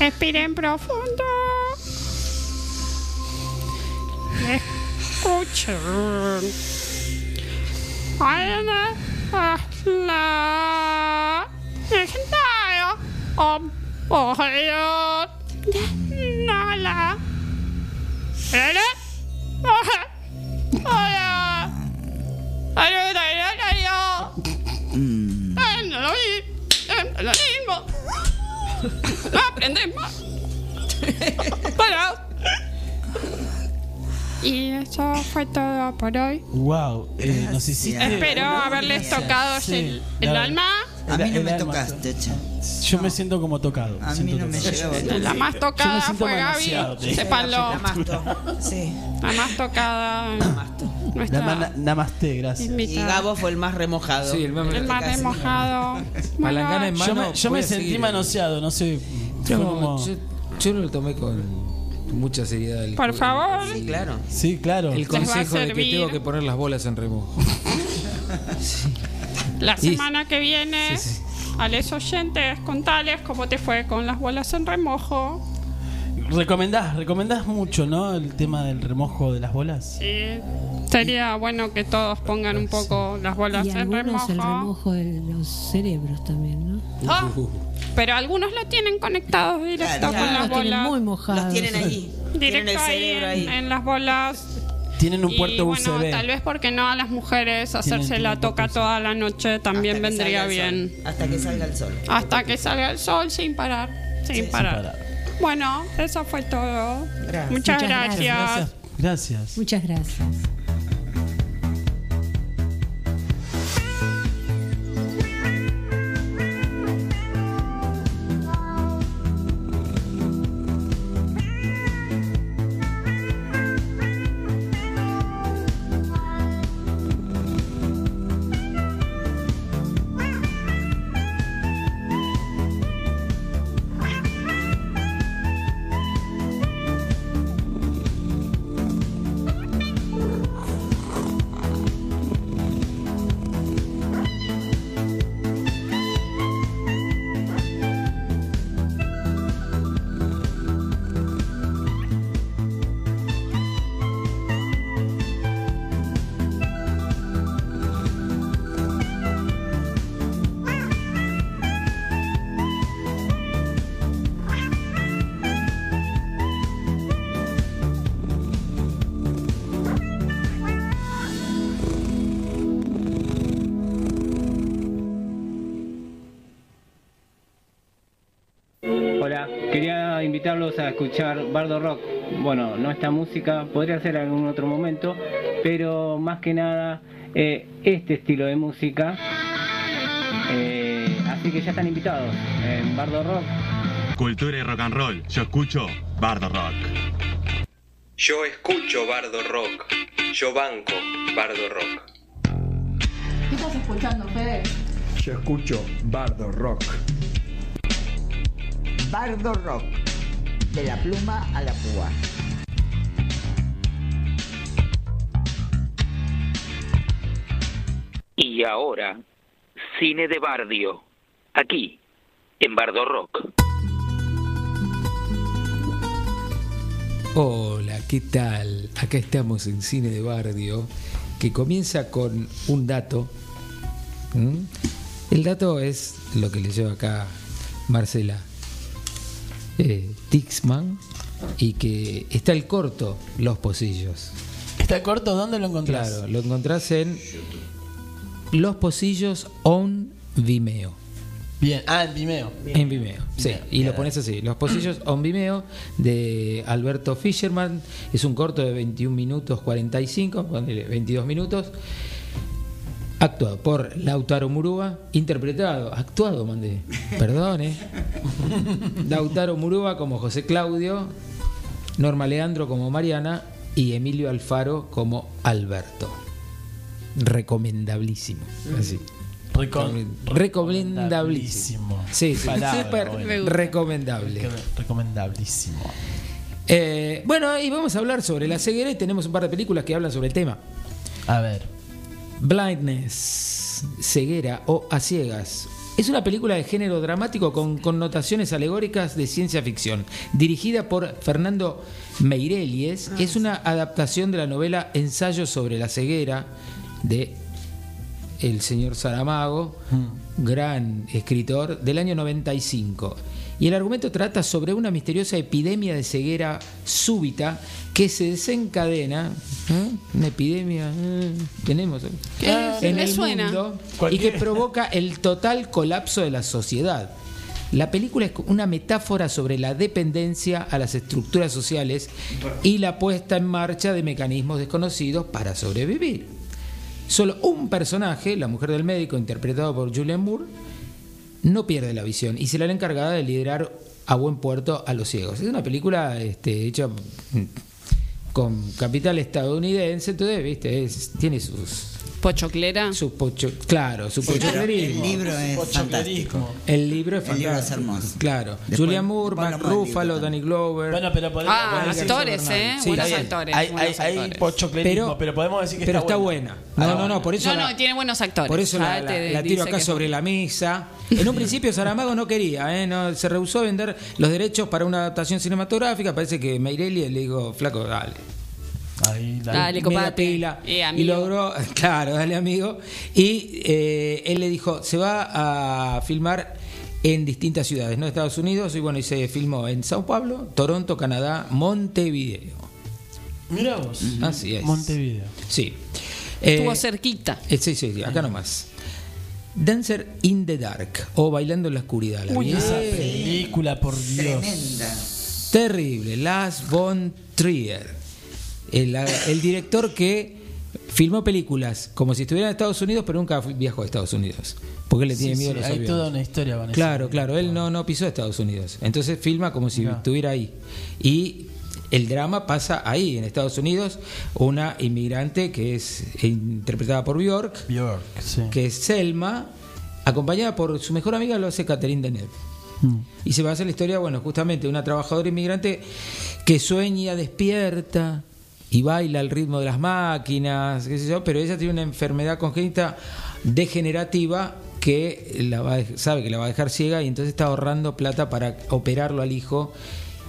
Respiren profundo. Escuchen. Eine la legendaria Oya. Ayo, ayo, ayo, ayo. Eh, no lo vi. Lo mismo. Aprendemos. Para. Y eso fue todo por hoy. Wow, eh, nos hiciste. Espero haberles tocado Sí, el, el alma. A mí no me tocaste, che. Yo me siento como tocado. A mí no me llegaba. La más Yo tocada fue Gaby. masto. Sí. La más tocada. Nuestra Namaste, gracias. Y. Gabo fue el más remojado. Sí, el más- El más remojado. Palangana en Yo mano. me, yo me sentí seguir. manoseado, no sé. No, como- yo, yo lo tomé con mucha seriedad. el- Por favor. Sí, claro. Sí, claro. El consejo de que tengo que poner las bolas en remojo. La Y- semana que viene, Sí, sí. a los oyentes, contales cómo te fue con las bolas en remojo. Recomendás, recomendás mucho, ¿no? El tema del remojo de las bolas. Sí. Sería bueno que todos pongan un poco las bolas Y en algunos remojo. el remojo de los cerebros también, ¿no? Ah, pero algunos lo tienen conectados directo Claro, con claro. las Los tienen bolas. muy mojados. Los tienen ahí. Tienen Directo el ahí cerebro en, ahí. en las bolas. Tienen un y puerto bueno, USB. tal vez porque no a las mujeres hacerse la toca USB. toda la noche también Hasta vendría bien. sol. Hasta que salga el sol. Hasta que salga el sol sin parar. Sin, Sí, parar. sin parar. Bueno, eso fue todo. Gracias. Muchas, Muchas gracias. Gracias. Gracias. Muchas gracias. Invitarlos a escuchar Bardo Rock. Bueno, no esta música, podría ser algún otro momento, pero más que nada eh, este estilo de música. Eh, así que ya están invitados en Bardo Rock. Cultura y rock and roll. Yo escucho Bardo Rock. Yo escucho Bardo Rock. Yo banco Bardo Rock. ¿Qué estás escuchando, Fede? Yo escucho Bardo Rock. Bardo Rock. De la pluma a la púa. Y ahora, cine de Bardio, aquí, en Bardo Rock. Hola, ¿qué tal? Acá estamos en Cine de Bardio, que comienza con un dato. ¿Mm? El dato es lo que leyó acá Marcela eh, Tixman y que está el corto Los Pocillos. ¿Está el corto? ¿Dónde lo encontrás? Claro, lo encontrás en Los Pocillos on Vimeo. Bien, ah, en Vimeo. En Vimeo, sí. Bien, Y bien. lo pones así. Los Pocillos on Vimeo de Alberto Fischerman. Es un corto de 21 minutos 45, ponele 22 minutos. Actuado por Lautaro Murúa, interpretado, actuado, mandé, perdón, eh. Lautaro Murúa como José Claudio, Norma Leandro como Mariana y Emilio Alfaro como Alberto. Recomendablísimo, así. Recom- Recomendablísimo. Sí, sí, Palabra, súper bueno. recomendable. Qué Recomendablísimo. Eh, bueno, y vamos a hablar sobre la ceguera y tenemos un par de películas que hablan sobre el tema. A ver. Blindness, ceguera o a ciegas. Es una película de género dramático con connotaciones alegóricas de ciencia ficción. Dirigida por Fernando Meirelles, es una adaptación de la novela Ensayo sobre la ceguera de el señor Saramago, gran escritor, del año 95. Y el argumento trata sobre una misteriosa epidemia de ceguera súbita que se desencadena. ¿eh? Una epidemia. eh, Tenemos. ¿Qué? En Me el suena. mundo y que provoca el total colapso de la sociedad. La película es una metáfora sobre la dependencia a las estructuras sociales y la puesta en marcha de mecanismos desconocidos para sobrevivir. Solo un personaje, la mujer del médico, interpretado por Julian Moore, no pierde la visión y será la encargada de liderar a buen puerto a los ciegos. Es una película este, hecha con capital estadounidense, entonces, viste, es- tiene sus Pochoclera. su pocho, claro, su pochoclerismo. el libro es fantástico. El libro es El libro es fantástico. hermoso. Claro. Después- Julian Moore, Mark Ruffalo. Danny Glover. Bueno, pero podemos- Ah, actores, ¿eh? Sí, buenos actores. Hay, hay, pochoclerismo, pero, podemos decir que pero está, está buena. No, no, no, por eso No, la, no, tiene buenos actores. por eso la, tiro acá sobre la mesa. En un principio Saramago no quería, ¿eh? no, se rehusó a vender los derechos para una adaptación cinematográfica. Parece que Meirelli le dijo, flaco, dale. Ahí, la- Dale, media pila. Eh, y logró, claro, dale amigo. Y eh, él le dijo, se va a filmar en distintas ciudades, ¿no? Estados Unidos, y bueno, y se filmó en Sao Paulo, Toronto, Canadá, Montevideo. Mira vos. Así es. Montevideo. Sí. Estuvo Eh, cerquita. eh, sí, sí, sí, acá nomás. Dancer in the Dark o Bailando en la Oscuridad. ¿la Uy, esa película, por Dios. Tremenda. Terrible. Lars von Trier. El, el director que filmó películas como si estuviera en Estados Unidos, pero nunca viajó a Estados Unidos. Porque él le tiene Sí, miedo sí, a los hay aviones. toda una historia con eso. Claro, claro, él no, no pisó Estados Unidos. Entonces filma como si estuviera ahí. Y el drama pasa ahí, en Estados Unidos, una inmigrante que es interpretada por Bjork, Bjork, sí. que es Selma, acompañada por su mejor amiga, lo hace Catherine Deneuve. Mm. Y se basa en la historia, bueno, justamente de una trabajadora inmigrante que sueña, despierta y baila al ritmo de las máquinas, qué sé yo, pero ella tiene una enfermedad congénita degenerativa que la va sabe que la va a dejar ciega y entonces está ahorrando plata para operarlo al hijo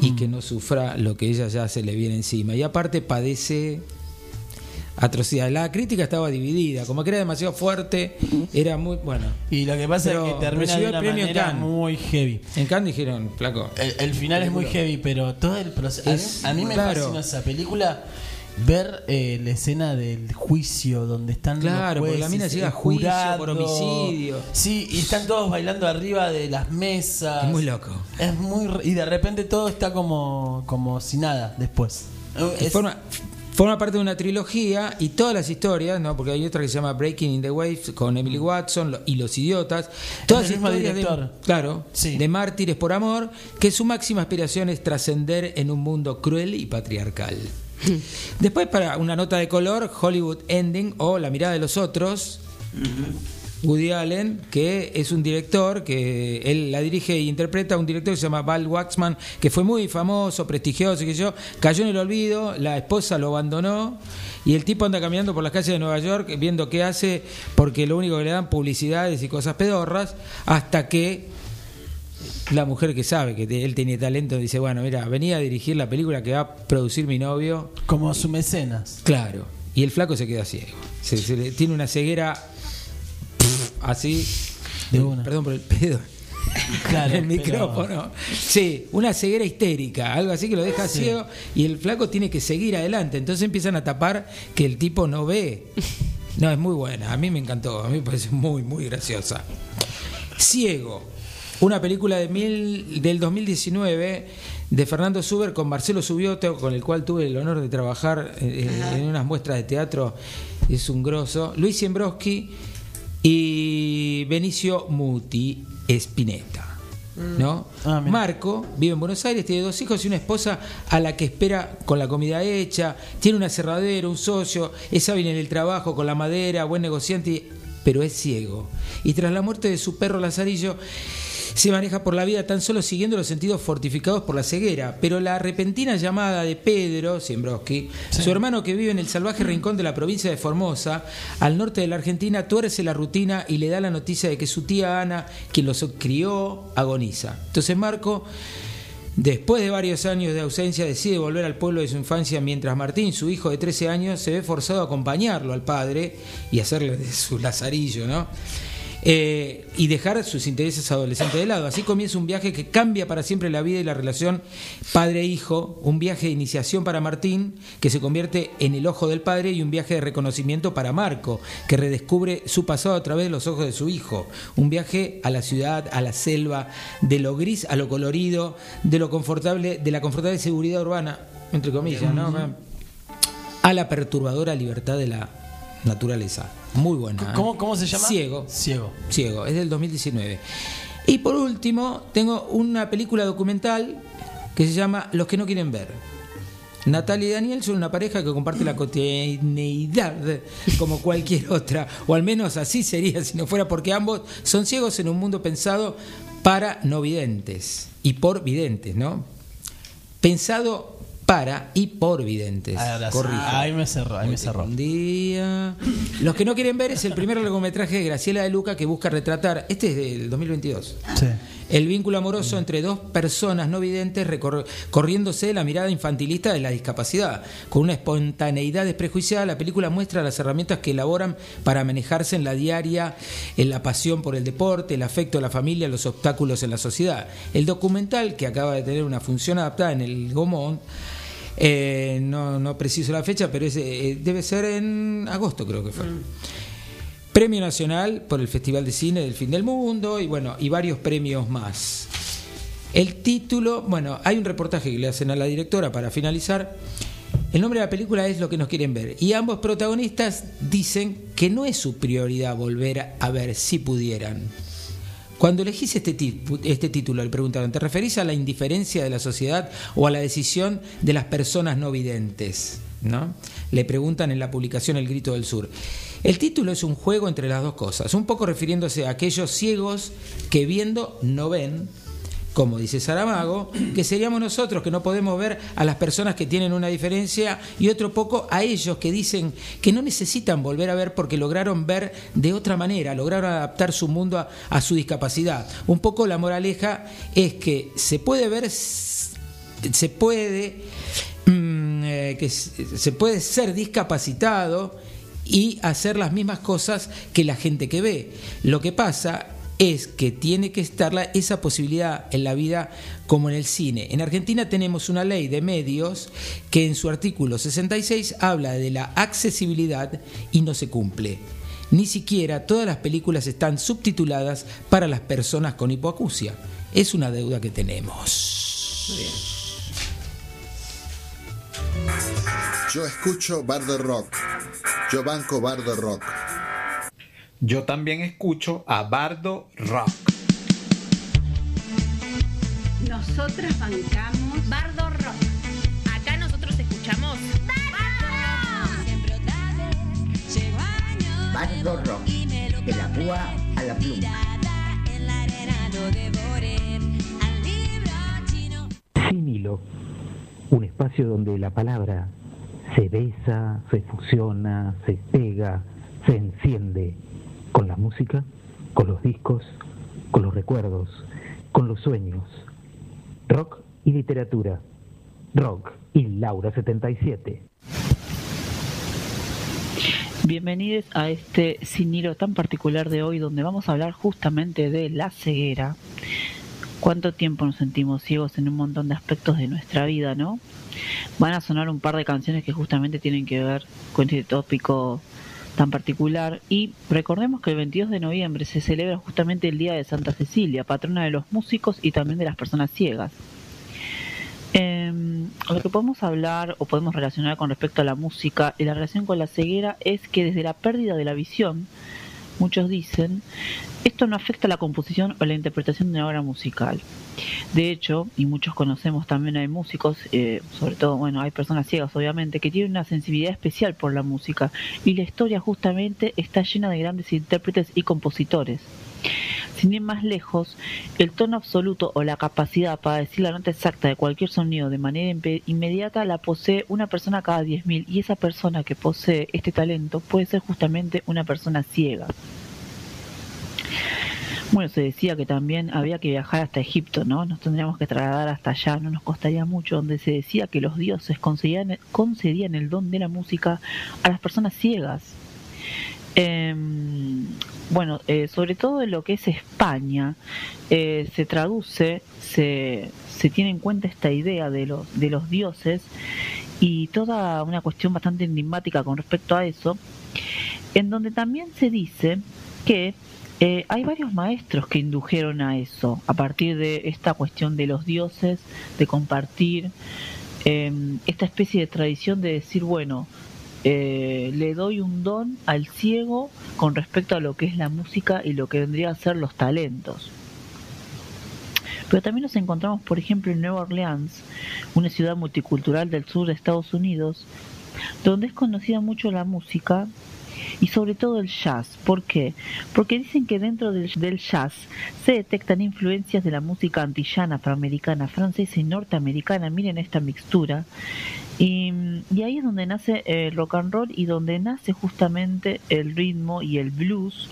y que no sufra lo que ella ya se le viene encima. Y aparte padece atrocidades. La crítica estaba dividida, como que era demasiado fuerte, era muy bueno. Y lo que pasa es que termina de una el premio manera muy heavy. En Cannes dijeron, flaco. El, el final es muy heavy, pero todo el proceso. a mí- Es- a, mí me claro. fascina esa película ver eh, la escena del juicio donde están Claro, los porque la jueces, mina llega a juicio jurado. por homicidio. Sí, y están todos bailando arriba de las mesas. Es muy loco. Es muy y de repente todo está como como si nada después. Es- forma, forma parte de una trilogía y todas las historias, ¿no? porque hay otra que se llama Breaking in the Waves con Emily Watson lo- y Los Idiotas. Todas el mismo historias de, director. claro, de mártires por amor, que su máxima aspiración es trascender en un mundo cruel y patriarcal. Después, para una nota de color, Hollywood Ending o La mirada de los otros. Woody Allen, que es un director que él la dirige e interpreta, un director que se llama Val Waxman, que fue muy famoso, prestigioso, y que yo, cayó en el olvido, la esposa lo abandonó y el tipo anda caminando por las calles de Nueva York viendo qué hace, porque lo único que le dan publicidades y cosas pedorras, hasta que la mujer que sabe que te- él tiene talento dice, bueno, mira, venía a dirigir la película que va a producir mi novio. Como su mecenas. Claro. Y el flaco se queda ciego. Se- se le- tiene una ceguera pff, así. De una. Perdón por el pedo. Claro, el pero- micrófono. Sí, una ceguera histérica, algo así que lo deja Sí. ciego y el flaco tiene que seguir adelante. Entonces empiezan a tapar que el tipo no ve. No, es muy buena. A mí me encantó. A mí me parece muy, muy graciosa. Ciego. Una película de mil, del 2019 de Fernando Suber con Marcelo Subioto, con el cual tuve el honor de trabajar eh, en unas muestras de teatro. Es un grosso. Luis Siembroski y Benicio Muti Spinetta. ¿No? Marco vive en Buenos Aires, tiene dos hijos y una esposa a la que espera con la comida hecha, tiene un aserradero, un socio, es hábil en el trabajo, con la madera, buen negociante, pero es ciego. Y tras la muerte de su perro Lazarillo, se maneja por la vida tan solo siguiendo los sentidos fortificados por la ceguera, pero la repentina llamada de Pedro Siembroski, su hermano que vive en el salvaje rincón de la provincia de Formosa, al norte de la Argentina, tuerce la rutina y le da la noticia de que su tía Ana, quien los crió, agoniza. Entonces Marco, después de varios años de ausencia, decide volver al pueblo de su infancia, mientras Martín, su hijo de 13 años, se ve forzado a acompañarlo al padre y hacerle de su lazarillo, ¿no? Eh, y dejar sus intereses adolescentes de lado. Así comienza un viaje que cambia para siempre la vida y la relación padre-hijo, un viaje de iniciación para Martín, que se convierte en el ojo del padre, y un viaje de reconocimiento para Marco, que redescubre su pasado a través de los ojos de su hijo. Un viaje a la ciudad, a la selva, de lo gris a lo colorido, de lo confortable, de la confortable seguridad urbana, entre comillas, ¿no? A la perturbadora libertad de la naturaleza. Muy buena. ¿eh? ¿Cómo- cómo se llama? Ciego. Ciego. Ciego, es del 2019. Y por último, tengo una película documental que se llama Los que no quieren ver. Natalia y Daniel son una pareja que comparte la cotidianeidad como cualquier otra, o al menos así sería si no fuera porque ambos son ciegos en un mundo pensado para no videntes y por videntes, ¿no? Pensado para y por videntes. Corrijo. Ahí me cerró, ahí me cerró. Un día. Los que no quieren ver es el primer largometraje de Graciela de Luca que busca retratar, este es del 2022, Sí. el vínculo amoroso entre dos personas no videntes corriéndose de la mirada infantilista de la discapacidad. Con una espontaneidad desprejuiciada, la película muestra las herramientas que elaboran para manejarse en la diaria, en la pasión por el deporte, el afecto a la familia, los obstáculos en la sociedad. El documental, que acaba de tener una función adaptada en el Gomón, eh, no, no preciso la fecha, pero es, eh, debe ser en agosto, creo que fue. Premio Nacional por el Festival de Cine del Fin del Mundo y bueno, y varios premios más. El título, bueno, hay un reportaje que le hacen a la directora para finalizar. El nombre de la película es Lo que nos quieren ver. Y ambos protagonistas dicen que no es su prioridad volver a ver si pudieran. Cuando elegís este, este título, le preguntaron, ¿te referís a la indiferencia de la sociedad o a la decisión de las personas no videntes? ¿No? Le preguntan en la publicación El Grito del Sur. El título es un juego entre las dos cosas, un poco refiriéndose a aquellos ciegos que viendo no ven, como dice Saramago, que seríamos nosotros que no podemos ver a las personas que tienen una diferencia y otro poco a ellos que dicen que no necesitan volver a ver porque lograron ver de otra manera, lograron adaptar su mundo a, su discapacidad. Un poco la moraleja es que se puede ver, se puede, mm, eh, que se puede ser discapacitado y hacer las mismas cosas que la gente que ve. Lo que pasa es que tiene que estar esa posibilidad en la vida como en el cine. En Argentina tenemos una ley de medios que en su artículo 66 habla de la accesibilidad y no se cumple. Ni siquiera todas las películas están subtituladas para las personas con hipoacusia. Es una deuda que tenemos. Yo escucho Bardo Rock. Yo banco Bardo Rock. Yo también escucho a Bardo Rock. Nosotras bancamos Bardo Rock. Acá nosotros escuchamos Bardo Rock. De la púa a la pluma. Sin hilo. Un espacio donde la palabra se besa, se fusiona, se pega, se enciende con la música, con los discos, con los recuerdos, con los sueños. Rock y literatura. Rock y Laura 77. Bienvenidos a este sin hilo tan particular de hoy donde vamos a hablar justamente de la ceguera. ¿Cuánto tiempo nos sentimos ciegos en un montón de aspectos de nuestra vida, no? Van a sonar un par de canciones que justamente tienen que ver con este tópico tan particular y recordemos que el 22 de noviembre se celebra justamente el Día de Santa Cecilia, patrona de los músicos y también de las personas ciegas. Em, lo que podemos hablar o podemos relacionar con respecto a la música y la relación con la ceguera es que desde la pérdida de la visión, muchos dicen, esto no afecta la composición o la interpretación de una obra musical. De hecho, y muchos conocemos también hay músicos, eh, sobre todo, bueno, hay personas ciegas obviamente, que tienen una sensibilidad especial por la música y la historia justamente está llena de grandes intérpretes y compositores. Sin ir más lejos, el tono absoluto o la capacidad para decir la nota exacta de cualquier sonido de manera inmediata la posee una persona cada 10.000 y esa persona que posee este talento puede ser justamente una persona ciega. Bueno, se decía que también había que viajar hasta Egipto, ¿no? Nos tendríamos que trasladar hasta allá, no nos costaría mucho, donde se decía que los dioses concedían, concedían el don de la música a las personas ciegas. Em, bueno, eh, sobre todo en lo que es España, eh, se traduce, se, se tiene en cuenta esta idea de los, de los dioses y toda una cuestión bastante enigmática con respecto a eso, en donde también se dice que eh, hay varios maestros que indujeron a eso, a partir de esta cuestión de los dioses, de compartir eh, esta especie de tradición de decir, bueno, eh, le doy un don al ciego con respecto a lo que es la música y lo que vendría a ser los talentos. Pero también nos encontramos, por ejemplo, en Nueva Orleans, una ciudad multicultural del sur de Estados Unidos, donde es conocida mucho la música y sobre todo el jazz. ¿Por qué? Porque dicen que dentro del, del jazz se detectan influencias de la música antillana, afroamericana, francesa y norteamericana. Miren esta mixtura. Y, ahí es donde nace el rock and roll y donde nace justamente el ritmo y el blues.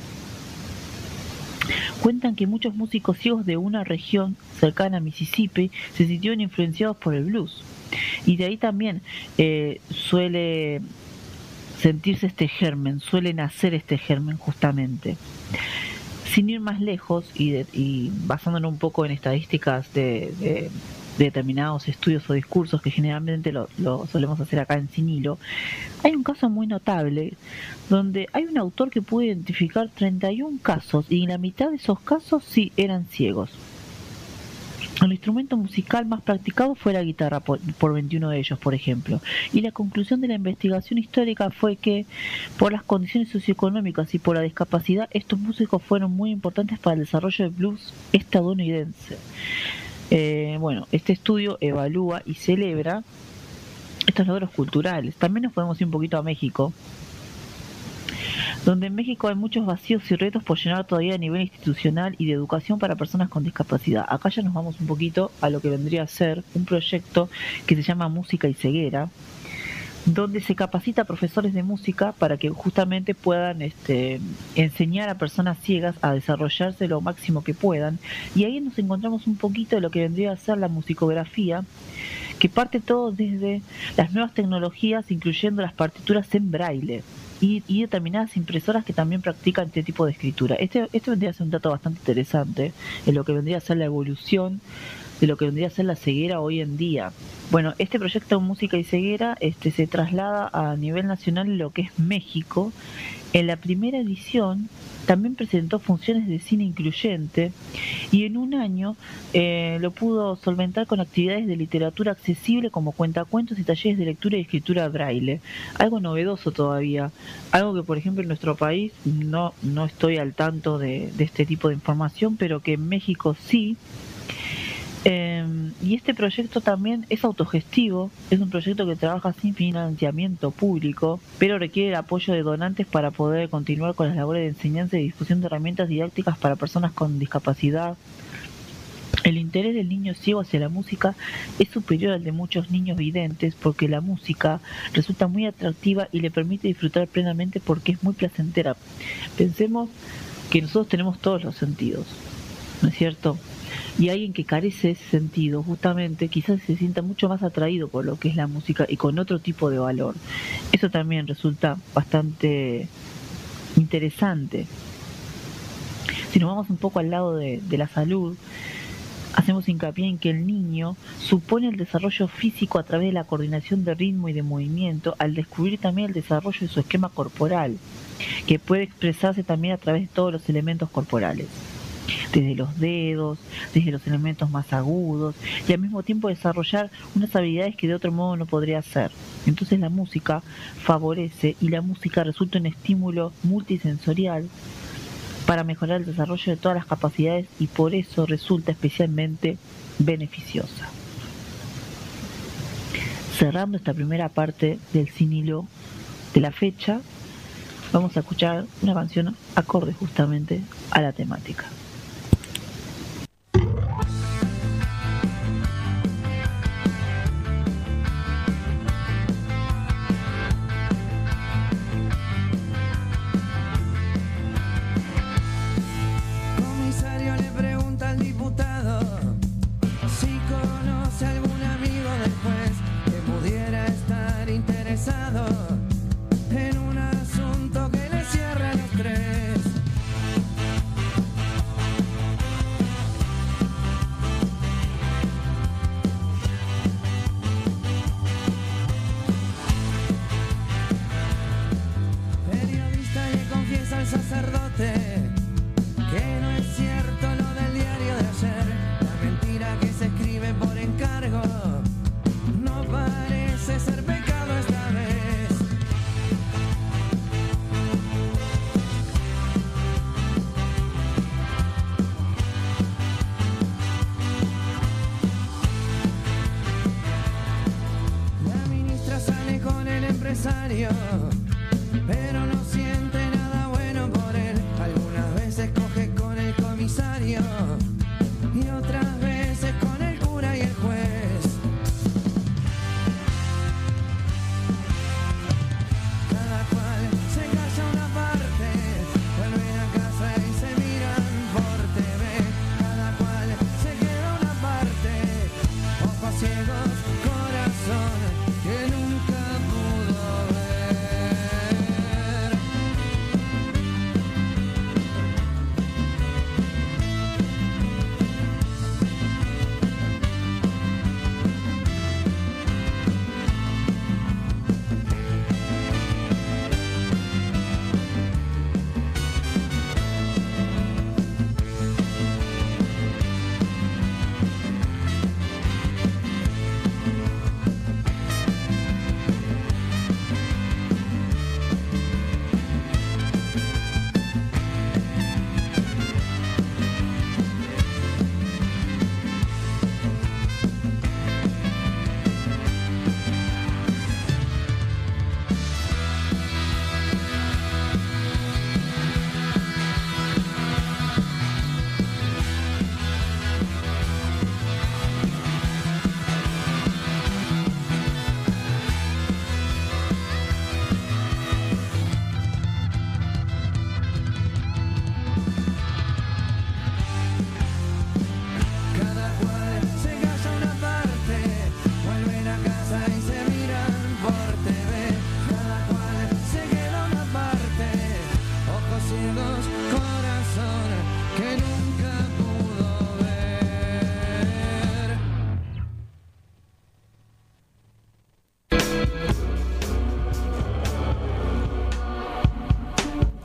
Cuentan que muchos músicos ciegos de una región cercana a Mississippi se sintieron influenciados por el blues. Y de ahí también eh, suele sentirse este germen, suele nacer este germen justamente. Sin ir más lejos y, de- y basándonos un poco en estadísticas de determinados estudios o discursos que generalmente lo, solemos hacer acá en Sin Hilo, hay un caso muy notable donde hay un autor que pudo identificar 31 casos y la mitad de esos casos sí eran ciegos. El instrumento musical más practicado fue la guitarra por, por 21 de ellos, por ejemplo. Y la conclusión de la investigación histórica fue que por las condiciones socioeconómicas y por la discapacidad, estos músicos fueron muy importantes para el desarrollo del blues estadounidense. Eh, bueno, este estudio evalúa y celebra estos logros culturales. También nos podemos ir un poquito a México, donde en México hay muchos vacíos y retos por llenar todavía a nivel institucional y de educación para personas con discapacidad. Acá ya nos vamos un poquito a lo que vendría a ser un proyecto que se llama Música y Ceguera, donde se capacita a profesores de música para que justamente puedan este, enseñar a personas ciegas a desarrollarse lo máximo que puedan. Y ahí nos encontramos un poquito de lo que vendría a ser la musicografía, que parte todo desde las nuevas tecnologías, incluyendo las partituras en braille. y, y determinadas impresoras que también practican este tipo de escritura. Este, este vendría a ser un dato bastante interesante en lo que vendría a ser la evolución de lo que vendría a ser la ceguera hoy en día. Bueno, este proyecto Música y Ceguera este, se traslada a nivel nacional lo que es México. En la primera edición también presentó funciones de cine incluyente y en un año eh, lo pudo solventar con actividades de literatura accesible como cuentacuentos y talleres de lectura y escritura braille. Algo novedoso todavía, algo que por ejemplo en nuestro país no, no estoy al tanto de, de este tipo de información, pero que en México sí. Eh, y este proyecto también es autogestivo, es un proyecto que trabaja sin financiamiento público, pero requiere el apoyo de donantes para poder continuar con las labores de enseñanza y difusión de herramientas didácticas para personas con discapacidad. El interés del niño ciego hacia la música es superior al de muchos niños videntes porque la música resulta muy atractiva y le permite disfrutar plenamente porque es muy placentera. Pensemos que nosotros tenemos todos los sentidos, ¿no es cierto? Y alguien que carece de ese sentido, justamente, quizás se sienta mucho más atraído por lo que es la música y con otro tipo de valor. Eso también resulta bastante interesante. Si nos vamos un poco al lado de, de la salud, hacemos hincapié en que el niño supone el desarrollo físico a través de la coordinación de ritmo y de movimiento, al descubrir también el desarrollo de su esquema corporal, que puede expresarse también a través de todos los elementos corporales desde los dedos, desde los elementos más agudos y al mismo tiempo desarrollar unas habilidades que de otro modo no podría hacer. Entonces la música favorece y la música resulta un estímulo multisensorial para mejorar el desarrollo de todas las capacidades y por eso resulta especialmente beneficiosa. Cerrando esta primera parte del sinilo de la fecha, vamos a escuchar una canción acorde justamente a la temática. pasado.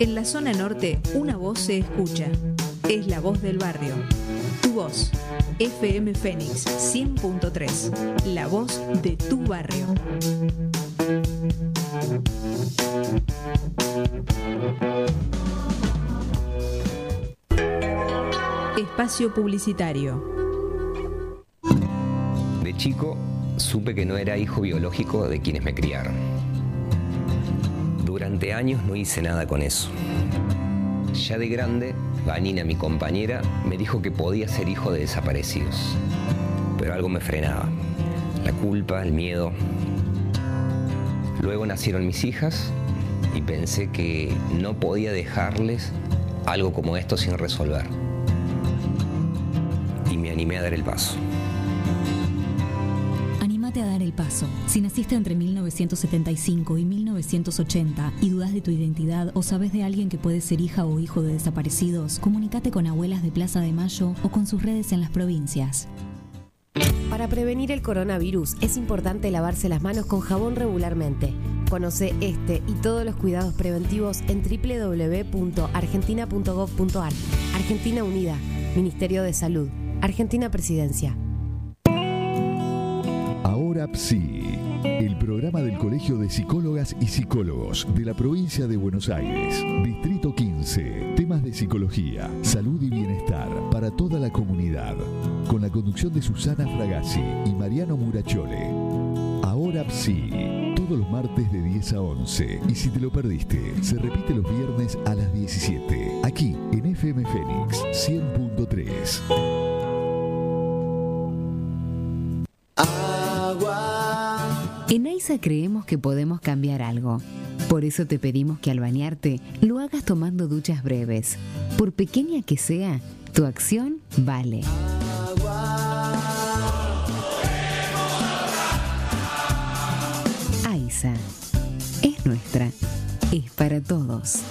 En la zona norte, una voz se escucha. Es la voz del barrio. Tu voz. FM Fénix 100.3. La voz de tu barrio. Espacio Publicitario. De chico supe que no era hijo biológico de quienes me criaron. Años no hice nada con eso. Ya de grande, Vanina, mi compañera, me dijo que podía ser hijo de desaparecidos. Pero algo me frenaba. La culpa, el miedo. Luego nacieron mis hijas y pensé que no podía dejarles algo como esto sin resolver. Y me animé a dar el paso. Paso. Si naciste entre 1975 y 1980 y dudas de tu identidad o sabes de alguien que puede ser hija o hijo de desaparecidos, comunícate con abuelas de Plaza de Mayo o con sus redes en las provincias. Para prevenir el coronavirus es importante lavarse las manos con jabón regularmente. Conoce este y todos los cuidados preventivos en www.argentina.gov.ar. Argentina Unida, Ministerio de Salud, Argentina Presidencia. Ahora PSI, el programa del Colegio de Psicólogas y Psicólogos de la provincia de Buenos Aires, Distrito 15. Temas de psicología, salud y bienestar para toda la comunidad. Con la conducción de Susana Fragazzi y Mariano Murachole. Ahora PSI, todos los martes de 10 a 11. Y si te lo perdiste, se repite los viernes a las 17. Aquí en FM Fénix 100.3. En AISA creemos que podemos cambiar algo. Por eso te pedimos que al bañarte lo hagas tomando duchas breves. Por pequeña que sea, tu acción vale. AISA es nuestra, es para todos.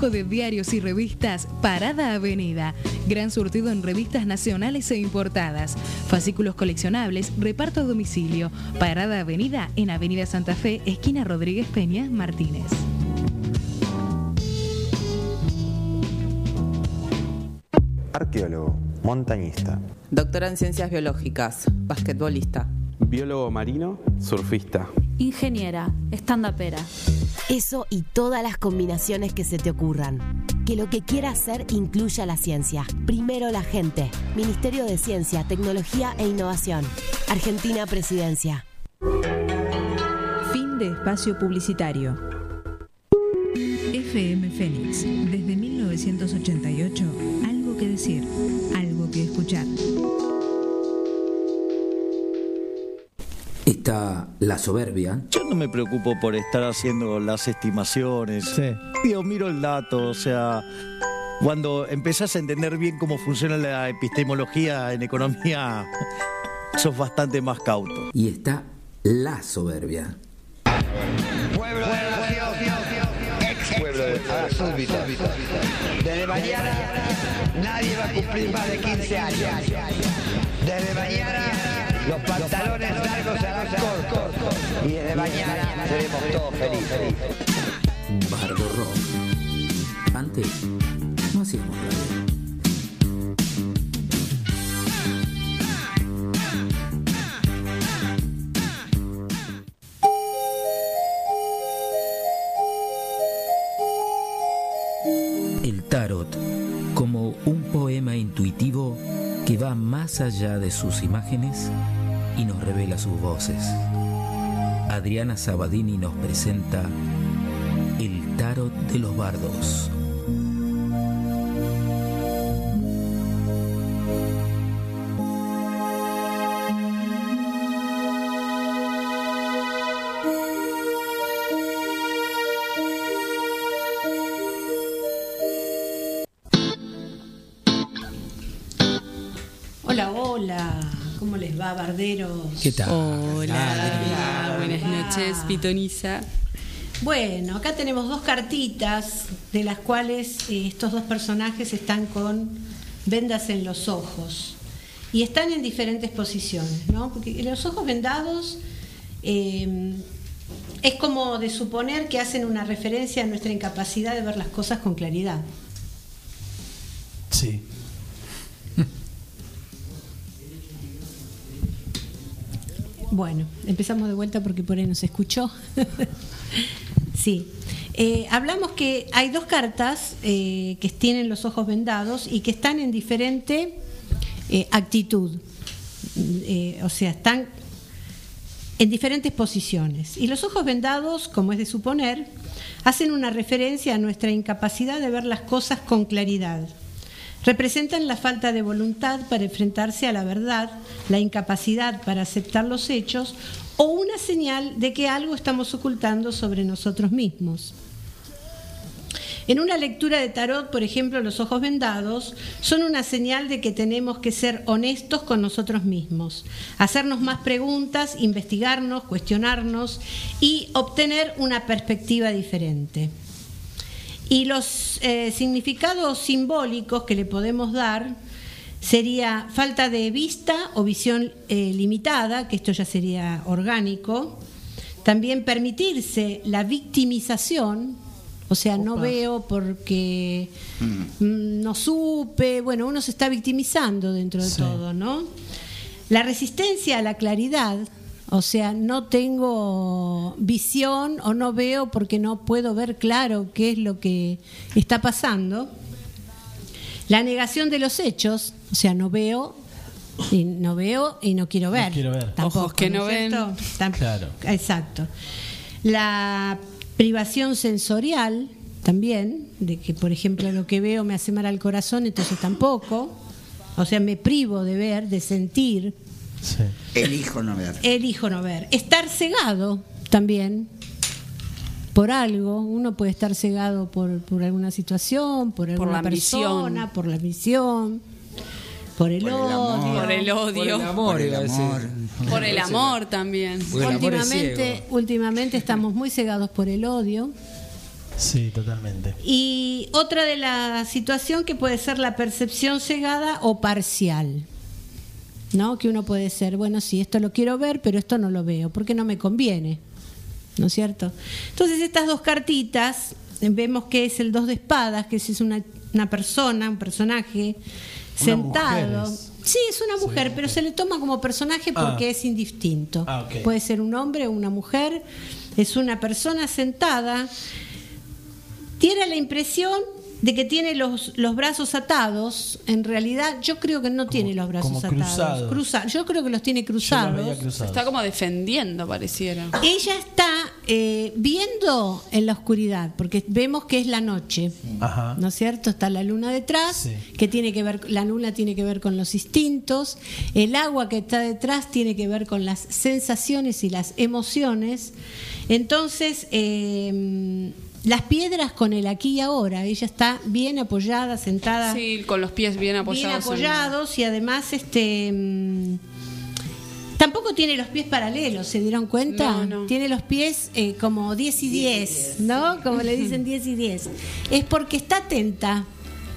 Kiosco de diarios y revistas Parada Avenida. Gran surtido en revistas nacionales e importadas. Fascículos coleccionables, reparto a domicilio. Parada Avenida en Avenida Santa Fe, esquina Rodríguez Peña, Martínez. Arqueólogo, montañista, Doctora en Ciencias Biológicas, basquetbolista. Biólogo marino, surfista. Ingeniera, estandapera. Eso y todas las combinaciones que se te ocurran. Que lo que quieras hacer incluya la ciencia. Primero la gente. Ministerio de Ciencia, Tecnología e Innovación. Argentina Presidencia. Fin de espacio publicitario. FM Fénix. Desde 1988, algo que decir, algo que escuchar. Está la soberbia. Yo no me preocupo por estar haciendo las estimaciones. Digo, miro el dato, o sea, cuando empezás a entender bien cómo funciona la epistemología en economía, sos bastante más cauto. Y está la soberbia. Pueblo de la nación, ex pueblo de la súbita. Desde mañana nadie va a cumplir más de 15 años. Desde mañana los pantalones largos serán cortos. Y desde mañana seremos todos felices. Bardo Rock. Antes no hacíamos radio. Más allá de sus imágenes y nos revela sus voces. Adriana Sabadini nos presenta El tarot de los bardos. ¿Qué tal? Hola, buenas noches, Pitonisa. Bueno, acá tenemos dos cartitas de las cuales eh, estos dos personajes están con vendas en los ojos. y están en diferentes posiciones, ¿no? Porque los ojos vendados eh, es como de suponer que hacen una referencia a nuestra incapacidad de ver las cosas con claridad. Sí. Bueno, empezamos de vuelta porque por ahí nos escuchó. sí. Eh, hablamos que hay dos cartas eh, que tienen los ojos vendados y que están en diferente eh, actitud. O sea, están en diferentes posiciones. Y los ojos vendados, como es de suponer, hacen una referencia a nuestra incapacidad de ver las cosas con claridad. Representan la falta de voluntad para enfrentarse a la verdad, la incapacidad para aceptar los hechos o una señal de que algo estamos ocultando sobre nosotros mismos. En una lectura de tarot, por ejemplo, los ojos vendados son una señal de que tenemos que ser honestos con nosotros mismos, hacernos más preguntas, investigarnos, cuestionarnos y obtener una perspectiva diferente. Y los eh, significados simbólicos que le podemos dar sería falta de vista o visión eh, limitada, que esto ya sería orgánico, también permitirse la victimización, o sea, no veo porque mm, no supe, bueno, uno se está victimizando dentro de Sí. todo, ¿no? La resistencia a la claridad, o sea, no tengo visión o no veo porque no puedo ver claro qué es lo que está pasando. La negación de los hechos, o sea, no veo y no veo y no quiero ver. quiero ver. Tampoco, Ojos que ¿no no ven. Claro. Exacto. La privación sensorial también, de que por ejemplo lo que veo me hace mal al corazón, entonces tampoco. O sea, me privo de ver, de sentir, Sí. Elijo no ver. elijo no ver. Estar cegado también por algo, uno puede estar cegado por, por alguna situación, por alguna la persona, ambición. por la visión, por el, Por el odio. amor. Por el odio. Por el amor, Por el iba a decir. amor. Por el amor también. Porque el amor es Últimamente, últimamente estamos muy cegados por el odio. Sí, totalmente. Y otra de la situación que puede ser la percepción cegada o parcial. ¿No? Que uno puede ser, bueno, sí, esto lo quiero ver, pero esto no lo veo, porque no me conviene. ¿No es cierto? Entonces, estas dos cartitas, vemos que es el dos de espadas, que es una, una persona, un personaje sentado. mujer es. Sí, es una mujer, pero se le toma como personaje porque Ah. es indistinto. Ah. Puede ser un hombre o una mujer. Es una persona sentada tiene la impresión de que tiene los, los brazos atados. En realidad, yo creo que no tiene los brazos como atados. cruzados. Cruza- yo creo que los tiene cruzados. Está como defendiendo, pareciera. Ella está eh, viendo en la oscuridad, porque vemos que es la noche. Ajá. ¿No es cierto? Está la luna detrás, Sí. que tiene que ver, la luna tiene que ver con los instintos, el agua que está detrás tiene que ver con las sensaciones y las emociones. Entonces, eh, las piedras con el aquí y ahora, ella está bien apoyada, sentada Sí, con los pies bien apoyados. bien en- apoyados y además este mm, tampoco tiene los pies paralelos, ¿se dieron cuenta? No, no. Tiene los pies eh, como 10 y 10, ¿no? Como le dicen 10 y 10. Es porque está atenta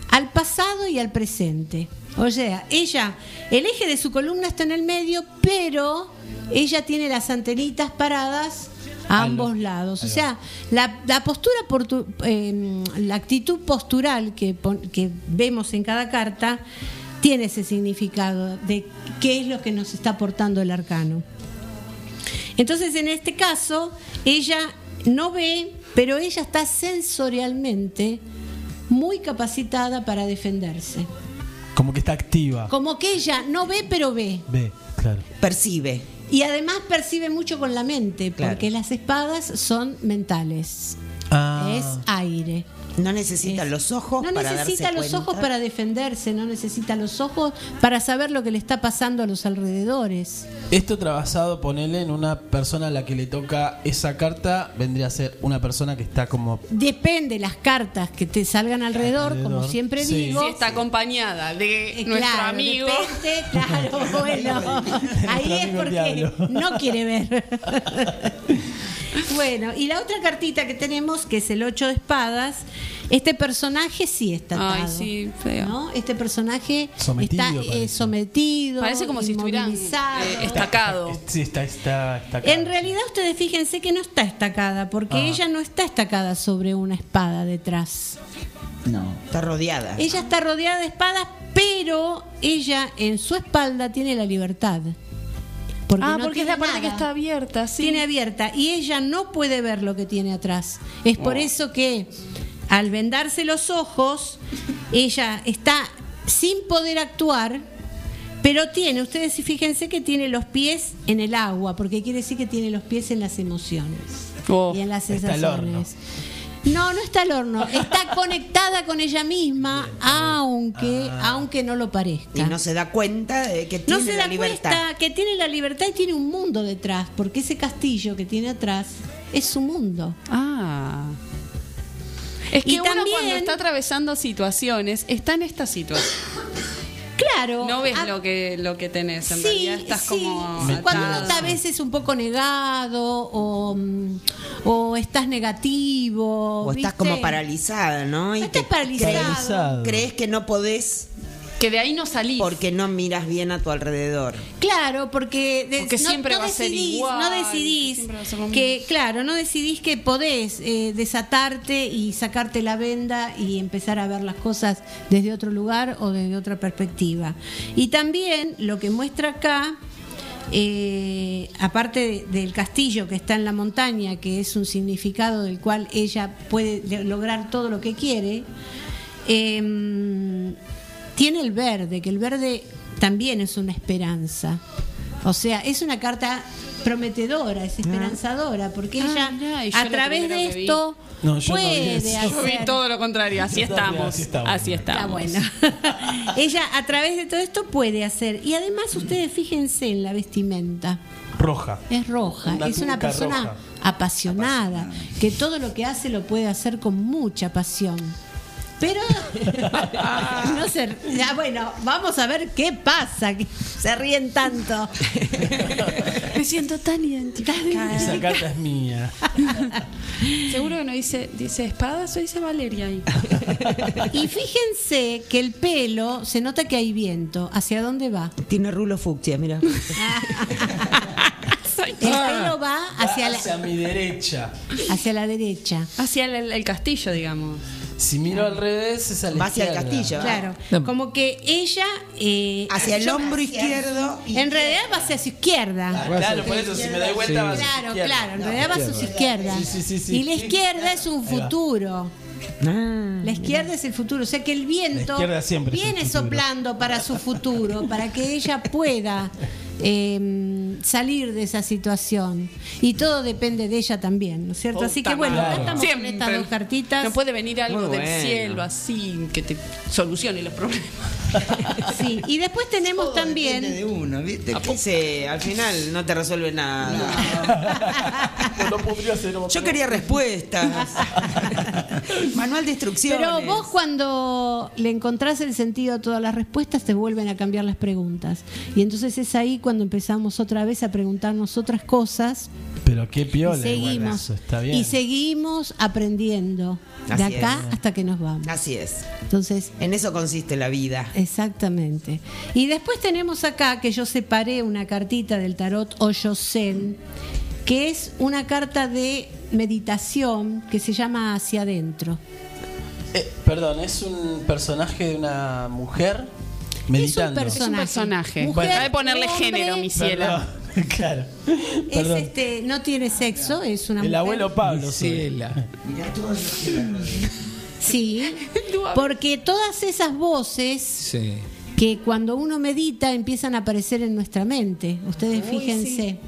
al pasado y al presente. O sea, ella, el eje de su columna está en el medio, pero ella tiene las antenitas paradas a ambos lo- lados. O sea, la, la postura, portu- eh, la actitud postural que, que vemos en cada carta tiene ese significado de qué es lo que nos está aportando el arcano. Entonces, en este caso, ella no ve, pero ella está sensorialmente muy capacitada para defenderse. Como que está activa. Como que ella no ve, pero ve. Ve, claro. Percibe. Y además percibe mucho con la mente, Claro. porque las espadas son mentales. Ah. Es aire. No necesita Es- los ojos No para necesita darse los cuenta. ojos para defenderse, no necesita los ojos para saber lo que le está pasando a los alrededores. Esto trabajado, ponele en una persona a la que le toca esa carta, vendría a ser una persona que está como. Depende las cartas que te salgan alrededor, Alrededor, como siempre sí. digo. Si está acompañada de Eh, nuestro claro, amigo. depende, claro, bueno, ahí es porque diablo. no quiere ver. Bueno, y la otra cartita que tenemos, que es el 8 de espadas, este personaje sí está atado. Ay, sí, feo. ¿no? Este personaje Sometido, está eh, parece. sometido, Parece como si estuvieran inmovilizado. eh, estacado. Sí, está, está. En realidad ustedes fíjense que no está estacada, porque Ah. ella no está estacada sobre una espada detrás. No. Está rodeada. Ella está rodeada de espadas, pero ella en su espalda tiene la libertad. Porque ah, no porque es la parte que está abierta, sí. Tiene abierta y ella no puede ver lo que tiene atrás. Es por Oh. eso que al vendarse los ojos, ella está sin poder actuar, pero tiene, ustedes fíjense que tiene los pies en el agua, porque quiere decir que tiene los pies en las emociones y en las está al horno. sensaciones. No, no está al horno, está conectada con ella misma, aunque, aunque no lo parezca. Y no se da cuenta de que tiene No se la da libertad. cuenta que tiene la libertad y tiene un mundo detrás, porque ese castillo que tiene atrás es su mundo. Ah. Es que Y uno también- cuando está atravesando situaciones, está en esta situación. Claro. No ves a- lo que lo que tenés, en Sí, realidad estás sí. como Cuando uno está a veces un poco negado o, mm, o estás negativo. O estás como paralizada, ¿no? Y Estás te paralizado. Paralizado. crees que no podés que de ahí no salís. porque no miras bien a tu alrededor. Claro, porque, de- Porque siempre va a ser decidís, igual, no decidís que, claro, no decidís que podés eh, desatarte y sacarte la venda y empezar a ver las cosas desde otro lugar o desde otra perspectiva. Y también lo que muestra acá, eh, aparte de- del castillo que está en la montaña, que es un significado del cual ella puede de- lograr todo lo que quiere, eh, tiene el verde, que el verde también es una esperanza. O sea, es una carta prometedora, es esperanzadora, porque Ah, ella a través de esto No, yo no vi puede hacer... Yo vi todo lo contrario, así estamos. así estamos. Así estamos. Está bueno. ella a través de todo esto puede hacer. Y además ustedes fíjense en la vestimenta. Roja. Es roja, Una es una persona apasionada, que todo lo que hace lo puede hacer con mucha pasión. Pero no sé, ya, bueno, vamos a ver qué pasa, que se ríen tanto. Me siento tan identificada. Esa carta es mía. Seguro que no dice, dice espadas o dice Valeria ahí. Y fíjense que el pelo, se nota que hay viento. ¿Hacia dónde va? Tiene rulo fucsia, mira. El pelo va hacia la, Hacia mi derecha. hacia la derecha. Hacia el, el castillo, digamos. Si miro al revés, es a la Va hacia el izquierda. castillo. Claro, No. como que ella... eh, Hacia el yo- hombro izquierdo. y- En realidad va hacia su izquierda. Ah, claro, por eso si me doy vuelta va a su Claro, izquierda. claro, en realidad va a su izquierda. Sí, sí, sí, sí. Y la izquierda es un Ahí va. futuro. Ah. La izquierda es el futuro, o sea que el viento La izquierda siempre es el viene futuro. soplando para su futuro, para que ella pueda eh, salir de esa situación. Y todo depende de ella también, ¿no es cierto? Así que bueno, acá Claro. estamos con estas dos cartitas. No puede venir algo Muy del bueno. cielo así que te solucione los problemas. Sí, y después tenemos Todo también depende de uno, ¿viste? Sí, al final no te resuelve nada. No podría ser otro. Yo quería respuestas. Manual de instrucciones. Pero vos cuando le encontrás el sentido a todas las respuestas te vuelven a cambiar las preguntas. Y entonces es ahí cuando empezamos otra vez a preguntarnos otras cosas Pero qué y piola. igual seguimos eso, está bien. y seguimos aprendiendo de acá es. hasta que nos vamos. Así es. Entonces, En eso consiste la vida. exactamente. Y después tenemos acá que yo separé una cartita del tarot Hoyo Zen, que es una carta de meditación que se llama Hacia adentro. Eh, perdón, es un personaje de una mujer meditando. personaje. Es un personaje. Mujer, bueno, que ponerle hombre, género, mi. Perdón, claro. Es este, no tiene sexo, es una El mujer. abuelo Pablo. Ciela. Sí, porque todas esas voces Sí. que cuando uno medita empiezan a aparecer en nuestra mente. Ustedes fíjense. Sí.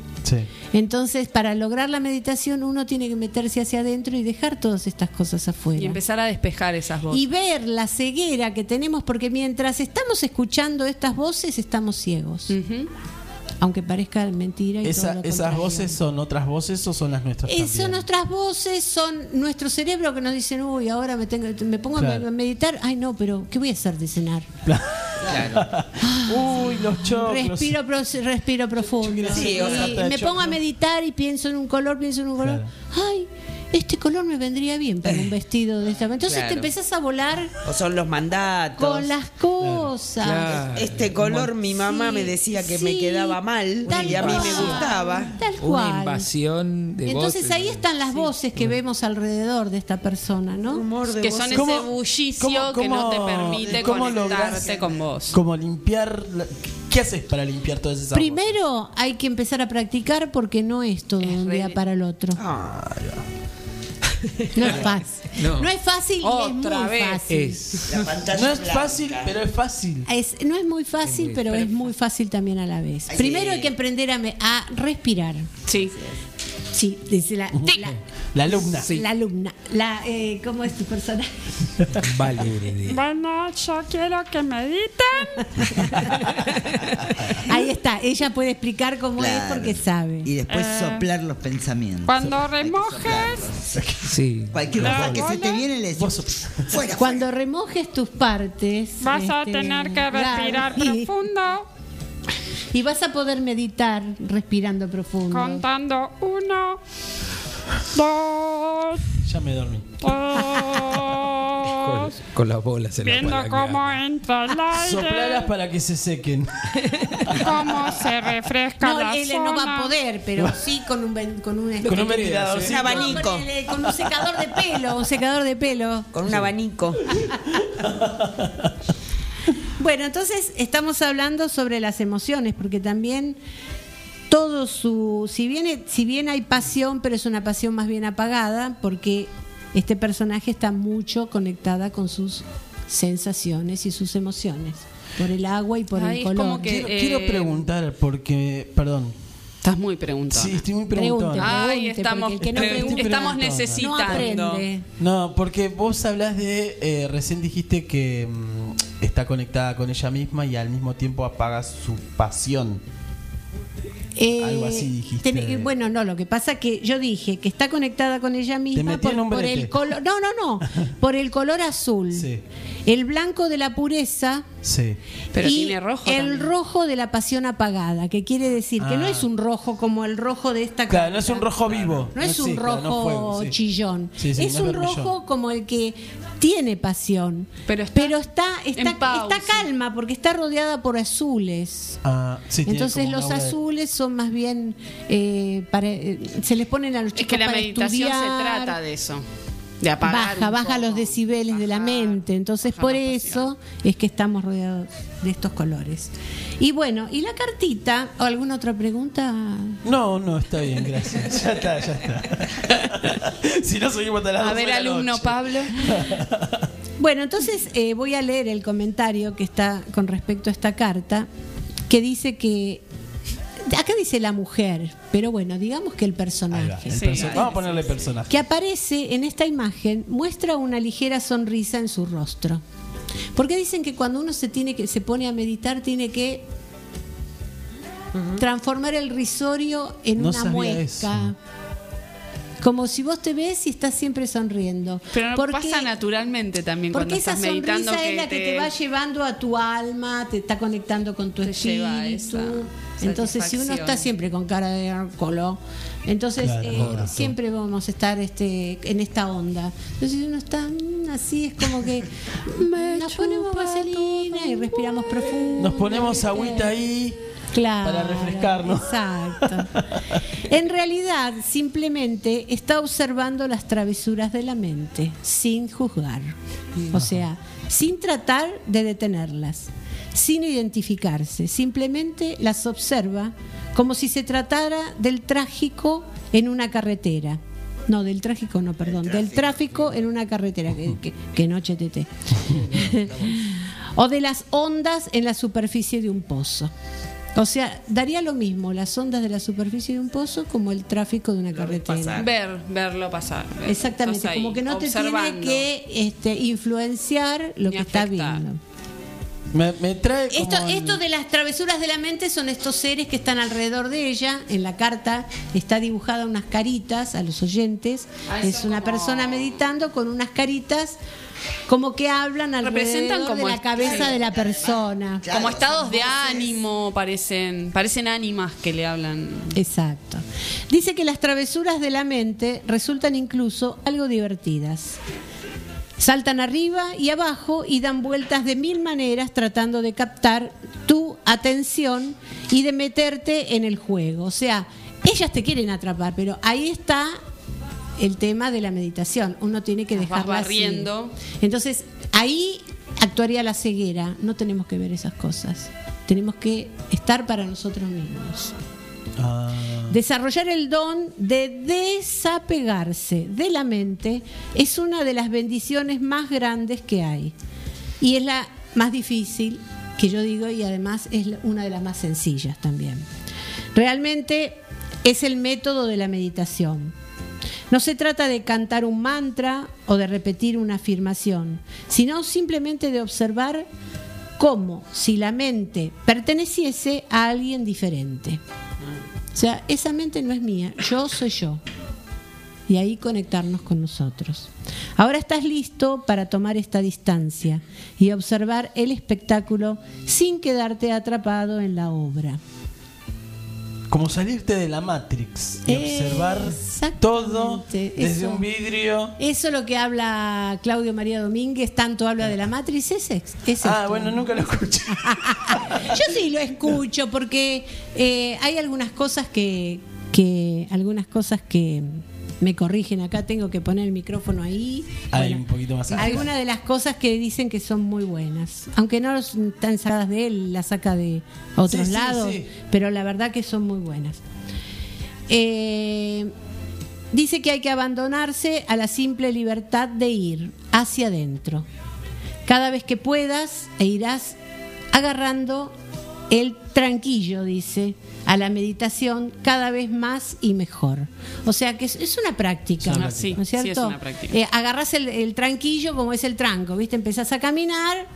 Entonces, para lograr la meditación uno tiene que meterse hacia adentro y dejar todas estas cosas afuera. Y empezar a despejar esas voces. Y ver la ceguera que tenemos, porque mientras estamos escuchando estas voces estamos ciegos. Aunque parezca mentira. Y Esa- todo lo ¿Esas voces son otras voces o son las nuestras? Eh, son nuestras voces, son nuestro cerebro que nos dicen, uy, ahora me, tengo, me pongo a Claro. meditar. Ay, no, pero ¿qué voy a hacer de cenar? Uy, los choclos. Respiro, pro- respiro profundo. Sí, está me pongo a meditar y pienso en un color, pienso en un color. Ay, este color me vendría bien para un vestido de esta manera. Entonces Claro. te empezás a volar O son los mandatos. con las cosas. Este color mi mamá me decía que me quedaba mal tal y a mí me gustaba. Tal Una cual. invasión de Entonces voces. ahí están las voces que vemos alrededor de esta persona, ¿no? Que son ese ¿Cómo- bullicio cómo- que no te permite cómo conectarte lográs- con vos. Como limpiar. la- ¿Qué haces para limpiar todas esas Primero hay que empezar a practicar porque no es todo de un día para el otro. No es fácil. No. No, es fácil y Otra es muy vez. fácil. Es. No es fácil, pero es fácil. Es- no es muy fácil, pero es muy fácil también a la vez. Primero hay que aprender a, me- a respirar. Sí. Sí, dice la, la, La alumna. la alumna. La, eh, ¿Cómo es tu personaje? Valeria. Bueno, yo quiero que mediten. Ahí está, ella puede explicar cómo es porque sabe. Y después Eh, soplar los pensamientos. Cuando remojes, Sí. Cualquier cosa que se te viene le fuera, Cuando remojes tus partes. vas a este, tener que respirar profundo, Y vas a poder meditar respirando profundo. contando uno, dos, Ya me dormí. Con, con las bolas en viendo cómo entra el Soplaras aire, para que se sequen. cómo se refresca No, la él zona. no va a poder, pero sí con un con un, Con un ventilador. Un abanico. con, el- con un secador de pelo, un secador de pelo. Con un abanico. Bueno, entonces estamos hablando sobre las emociones, porque también todo su, si bien, si bien hay pasión, pero es una pasión más bien apagada, porque este personaje está mucho conectada con sus sensaciones y sus emociones, por el agua y por Ay, el color. como que, Quiero, eh, quiero preguntar, porque. Perdón. Estás muy preguntón. Sí, estoy muy preguntón. Ay, estamos, porque el que no pre- pregunta- estamos necesitando. No, porque vos hablas de. eh, recién dijiste que mm, está conectada con ella misma y al mismo tiempo apaga su pasión. Eh, Algo así dijiste. ten- bueno, no, lo que pasa es que yo dije que está conectada con ella misma por, un por el color. No, no, no. Por el color azul. Sí. El blanco de la pureza. Sí. Pero y tiene rojo El también. rojo de la pasión apagada, que quiere decir que no Ah. es un rojo como el rojo de esta Claro, no es un rojo vivo. No es sí, un claro, rojo no fuego, sí. chillón. Sí, sí, es no un rojo como el que tiene pasión. Pero está, está, está, pausa. está calma porque está rodeada por azules. Ah, sí, tiene Entonces los de- azules son más bien eh, para, eh, se les ponen a los Es chicos que la para meditación se trata de eso. De apagar. baja, baja los decibeles de la mente. Entonces por eso es que estamos rodeados de estos colores. Y bueno, ¿y la cartita? ¿O alguna otra pregunta? No, no, está bien, gracias. Ya está, ya está. si no seguimos hasta las A 12 ver, alumno noche. Pablo. Bueno, entonces eh, voy a leer el comentario que está con respecto a esta carta, que dice que acá dice la mujer, pero bueno, digamos que el va, personaje. el Sí, perso- ahí Vamos a ponerle personaje. que aparece en esta imagen muestra una ligera sonrisa en su rostro. Porque dicen que cuando uno se tiene que se pone a meditar tiene que transformar el risorio en No una mueca. eso. Como si vos te ves y estás siempre sonriendo. Pero Porque- pasa naturalmente también cuando porque esa estás meditando sonrisa que es la que te- te va llevando a tu alma, te está conectando con tu Te espíritu. esa Entonces, si uno está siempre con cara de color, entonces Claro, eh, siempre vamos a estar este en esta onda. Entonces, si uno está así, es como que nos ponemos vaselina y respiramos profundo. Nos ponemos agüita ahí Claro, para refrescarnos. Exacto. En realidad, simplemente está observando las travesuras de la mente, sin juzgar. O sea, sin tratar de detenerlas, sin identificarse. Simplemente las observa como si se tratara del trágico en una carretera. No, del trágico no, perdón, del tráfico en una carretera, que, que, que noche tete. o de las ondas en la superficie de un pozo. O sea, daría lo mismo las ondas de la superficie de un pozo como el tráfico de una carretera. Ver, verlo pasar. ver. Exactamente, ahí, como que no te tiene que este, influenciar lo Ni que está afectar. viendo. Me, me trae como Esto, el- esto de las travesuras de la mente son estos seres que están alrededor de ella. En la carta está dibujada unas caritas a los oyentes. Ah, es una como- persona meditando con unas caritas como que hablan Representan alrededor como de la cabeza de la persona. Como estados de ánimo parecen, parecen ánimas que le hablan. Exacto. Dice que las travesuras de la mente resultan incluso algo divertidas. Saltan arriba y abajo y dan vueltas de mil maneras tratando de captar tu atención y de meterte en el juego. O sea, ellas te quieren atrapar, pero ahí está el tema de la meditación. Uno tiene que vas dejarla barriendo. Entonces, ahí actuaría la ceguera. No tenemos que ver esas cosas. Tenemos que estar para nosotros mismos. Ah. Desarrollar el don de desapegarse de la mente es una de las bendiciones más grandes que hay. Y es la más difícil, que yo digo, y además es una de las más sencillas también. Realmente es el método de la meditación. No se trata de cantar un mantra o de repetir una afirmación, sino simplemente de observar como si la mente perteneciese a alguien diferente. O sea, esa mente no es mía, yo soy yo. Y ahí conectarnos con nosotros. Ahora estás listo para tomar esta distancia y observar el espectáculo sin quedarte atrapado en la obra. Como salirte de la Matrix y observar todo desde eso. un vidrio. Eso lo que habla Claudio María Domínguez, tanto habla de la matriz, es, ex- es Ah, esto. bueno, nunca lo escuché. Yo sí lo escucho porque eh, hay algunas cosas que, que algunas cosas que me corrigen acá, tengo que poner el micrófono ahí. Bueno, un poquito más. Algunas de las cosas que dicen que son muy buenas, aunque no están sacadas de él, las saca de otros Sí, sí, lados, sí. pero la verdad que son muy buenas. Eh, dice que hay que abandonarse a la simple libertad de ir hacia adentro. Cada vez que puedas e irás agarrando el tranquillo, dice, a la meditación cada vez más y mejor. O sea que es, es una práctica, Es una práctica. ¿no es Sí, es una práctica. Eh, agarrás el, el tranquillo como es el tranco, ¿viste? Empezás a caminar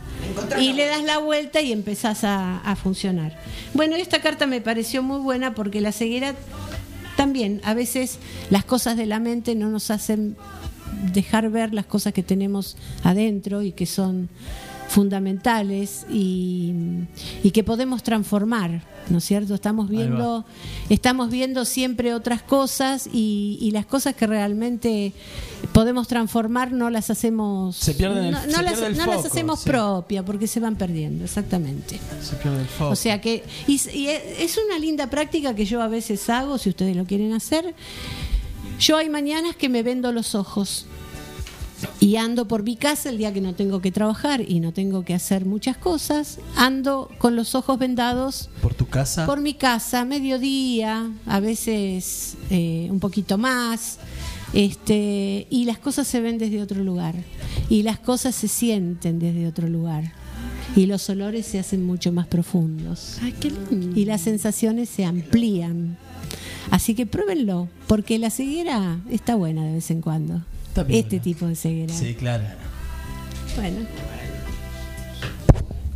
y le das la vuelta y empezás a, a funcionar. Bueno, esta carta me pareció muy buena porque la ceguera también, a veces las cosas de la mente no nos hacen dejar ver las cosas que tenemos adentro y que son fundamentales y, y que podemos transformar, ¿no es cierto? Estamos viendo, estamos viendo siempre otras cosas y, y las cosas que realmente podemos transformar no las hacemos Se pierden el- no, no se las, pierde el no las foco, hacemos sí. propias porque se van perdiendo, exactamente. Se pierde el foco. O sea que y, y es una linda práctica que yo a veces hago, si ustedes lo quieren hacer. Yo hay mañanas que me vendo los ojos y ando por mi casa el día que no tengo que trabajar y no tengo que hacer muchas cosas. Ando con los ojos vendados ¿Por tu casa? por mi casa, mediodía, a veces eh, un poquito más. Este, y las cosas se ven desde otro lugar. Y las cosas se sienten desde otro lugar. Y los olores se hacen mucho más profundos. Y las sensaciones se amplían. Así que pruébenlo, porque la ceguera está buena de vez en cuando. Este tipo de ceguera. Sí, claro. Bueno.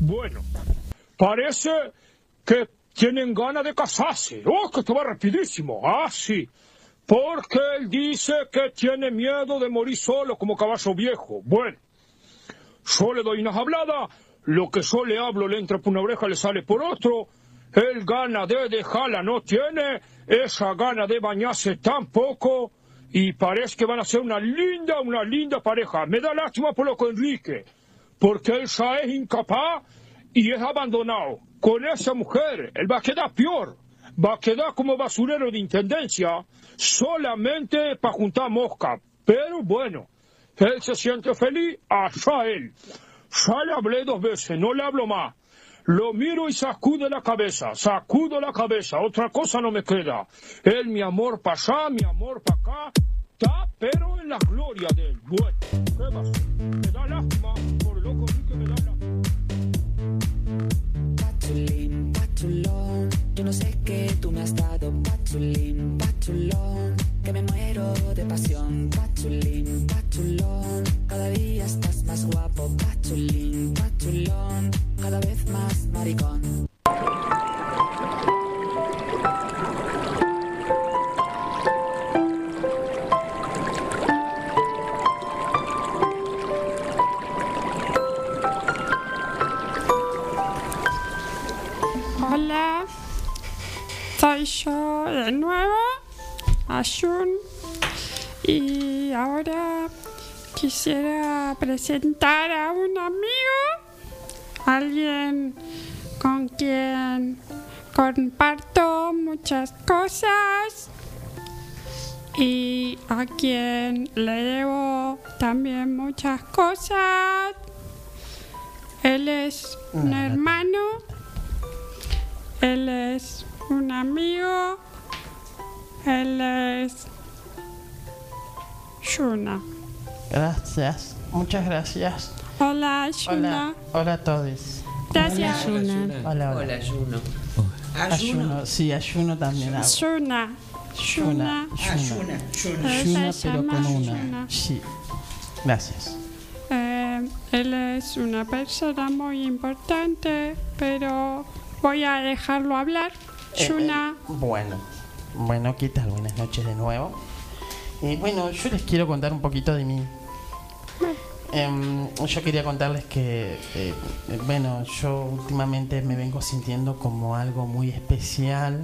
Bueno, parece que tienen ganas de casarse. ¡Oh, que esto va rapidísimo! Ah, sí. Porque él dice que tiene miedo de morir solo como caballo viejo. Bueno, yo le doy unas habladas, lo que yo le hablo le entra por una oreja, le sale por otro. Él gana de dejarla no tiene, esa gana de bañarse tampoco. Y parece que van a ser una linda, una linda pareja. Me da lástima por lo que Enrique, porque él ya es incapaz y es abandonado. Con esa mujer, él va a quedar peor. Va a quedar como basurero de intendencia, solamente para juntar mosca. Pero bueno, él se siente feliz, allá él. Ya le hablé dos veces, no le hablo más. Lo miro y sacude la cabeza, sacudo la cabeza, otra cosa no me queda. Él, mi amor para allá, mi amor para acá, está pero en la gloria de él. Bueno, ¿qué hacer? Me da lástima, por loco que me da lástima. Patulín, patulón, yo no sé qué tú me has dado, patulín, patulón, que me muero de pasión, patulín, patulón, cada día estás más guapo, patulín, patulón, cada vez más maricón. Hola, soy yo de nuevo, Ashun, y ahora quisiera presentar a un amigo alguien con quien comparto muchas cosas y a quien le debo también muchas cosas. Él es un hermano, él es un amigo, él es Shuna. Gracias, muchas gracias. Hola, Shuna. Hola, hola a todos. Gracias. Hola, hola. Hola, Juno. Ayuno, sí, ayuno también hago. Shuna. Shuna, Shuna. Shuna. Él Shuna, pero con una. Shuna. Sí. Gracias. Eh, él es una persona muy importante, pero voy a dejarlo hablar. Eh, Shuna. eh, bueno, bueno, ¿qué tal? Buenas noches de nuevo. Y bueno, yo les quiero contar un poquito de mí. Em, yo quería contarles que, eh, bueno, yo últimamente me vengo sintiendo como algo muy especial.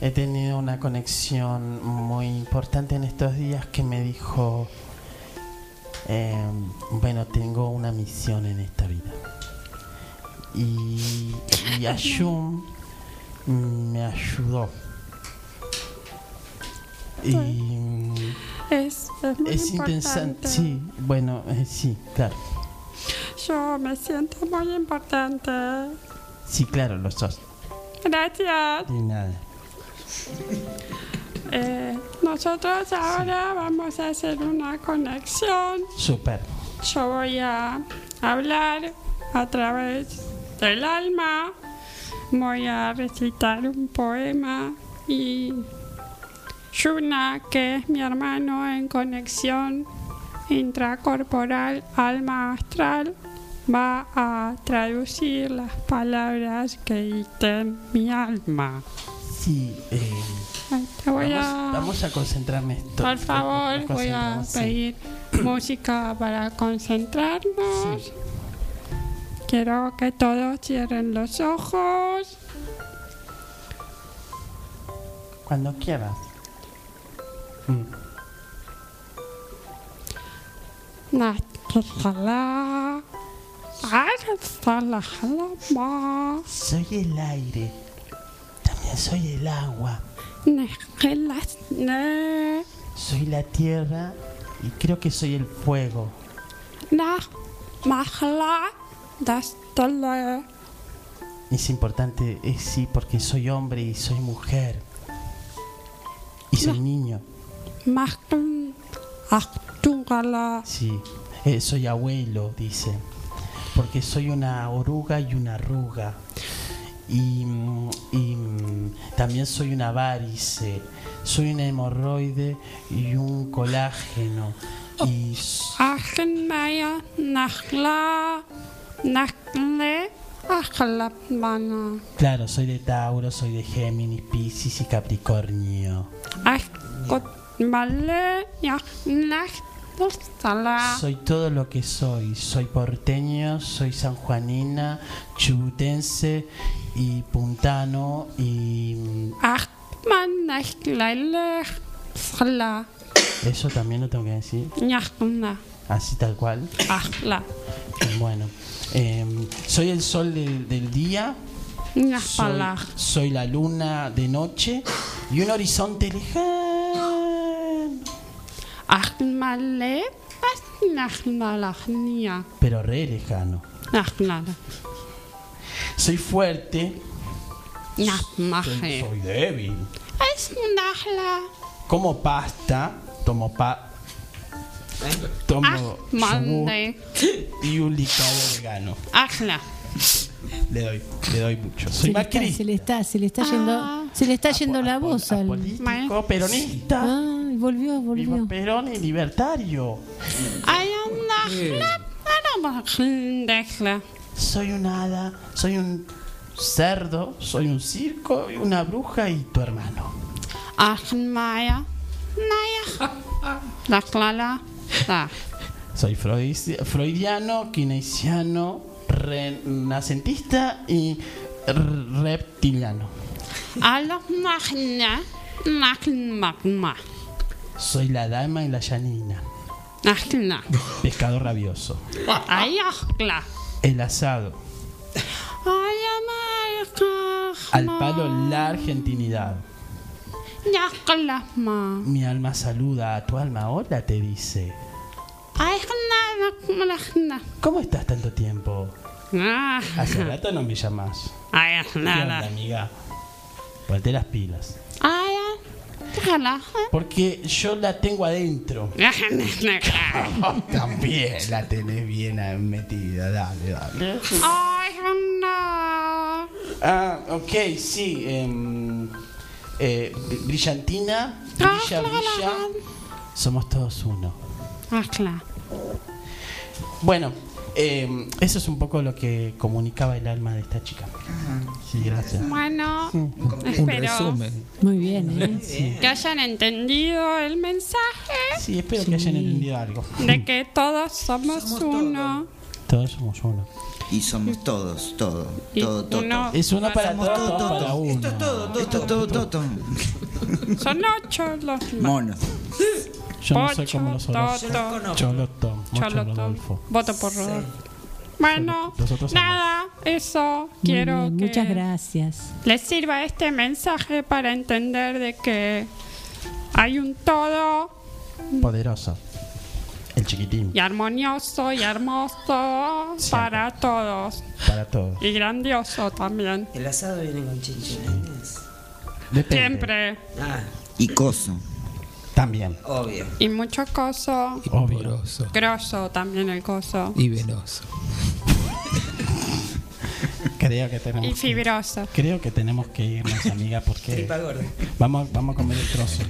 He tenido una conexión muy importante en estos días que me dijo, em, bueno, tengo una misión en esta vida. Y, y Ayum me ayudó. Y Es, es muy es importante. interesante. Sí, bueno, eh, sí, claro. Yo me siento muy importante. Sí, claro, lo sos. Gracias. De nada. Eh, nosotros ahora vamos a hacer una conexión. Súper. Yo voy a hablar a través del alma. Voy a recitar un poema y Yuna, que es mi hermano en conexión intracorporal alma astral, va a traducir las palabras que dicten mi alma. Sí, eh, Ay, Te voy vamos, a... vamos a concentrarme esto. Por favor, voy a sí. pedir música para concentrarnos. Quiero que todos cierren los ojos. Cuando quieras. Soy el aire. También soy el agua. Soy la tierra y creo que soy el fuego. Es importante, es sí, porque soy hombre y soy mujer. Y soy niño. Sí, eh, soy abuelo, dice. Porque soy una oruga y una arruga. Y, mm, y, mm, también soy una varice. Soy una hemorroide y un colágeno. Y claro, soy de Tauro, soy de Géminis, Piscis y Capricornio. Soy todo lo que soy. Soy porteño, soy sanjuanina, chubutense y puntano y mm, eso también lo tengo que decir. Así tal cual. Bueno, em, soy el sol del, del día. Soy, la luna de noche y un horizonte lejano. Pero re lejano. Soy fuerte. Soy, soy débil. Como pasta. Tomo pa. Tomo yogur y un licuado vegano. Le doy, le doy mucho. Se Soy le, está, Macri. se le está, se le está yendo, se le está yendo la voz al. Político, peronista. Ah, volvió, volvió. Perón y libertario. Hay. Soy un hada, soy un cerdo, soy un circo, y una bruja y tu hermano. Achmaya. Naya. Nachlala. Da. Soy freudi- freudiano, keynesiano, renacentista y reptiliano. Magna, magna, magna. Soy la dama y la llanina. Pescado rabioso. Ay, ajla. El asado. Al palo la argentinidad. Mi alma saluda a tu alma. Hola, te dice. ¿Cómo estás tanto tiempo? Ah. Hace rato no me llamas. Ay, ¿Qué onda, nada. amiga? Ponte las pilas. Ay, déjala. Porque yo la tengo adentro. También la tenés bien metida. Dale, dale. Ay, no. Ah, ok, sí. em, eh, br- brillantina, Ah, brilla, brilla. Somos todos uno. Ajla. Bueno, em, eso es un poco lo que comunicaba el alma de esta chica. Sí, gracias. Bueno, Un espero resumen. Muy bien, ¿eh? que hayan entendido el mensaje Sí, espero que hayan entendido algo. de que todos somos, uno. Todos somos uno. Y somos todos, todo, Y todo, todo. uno- Es uno para Somos todos, todo, todos para todo. uno. Esto es todo, todo, esto es todo, todo, todo. Son ocho los Monos. Yo no soy Pocho, como los. Choloto, Choloto. Rodolfo. Voto por Rodolfo. Bueno, nada, eso quiero bien, que Muchas gracias. les sirva este mensaje para entender de que hay un todo Poderoso. El chiquitín. y armonioso y hermoso para todos Para todos. y grandioso también. El asado viene con. Depende. Siempre. Ah, Y coso. También. obvio. Y mucho coso. Obvio. Grosso también el coso. Y venoso. Creo que tenemos Y que- fibroso. creo que tenemos que irnos, amiga, porque vamos, vamos a comer el trozo.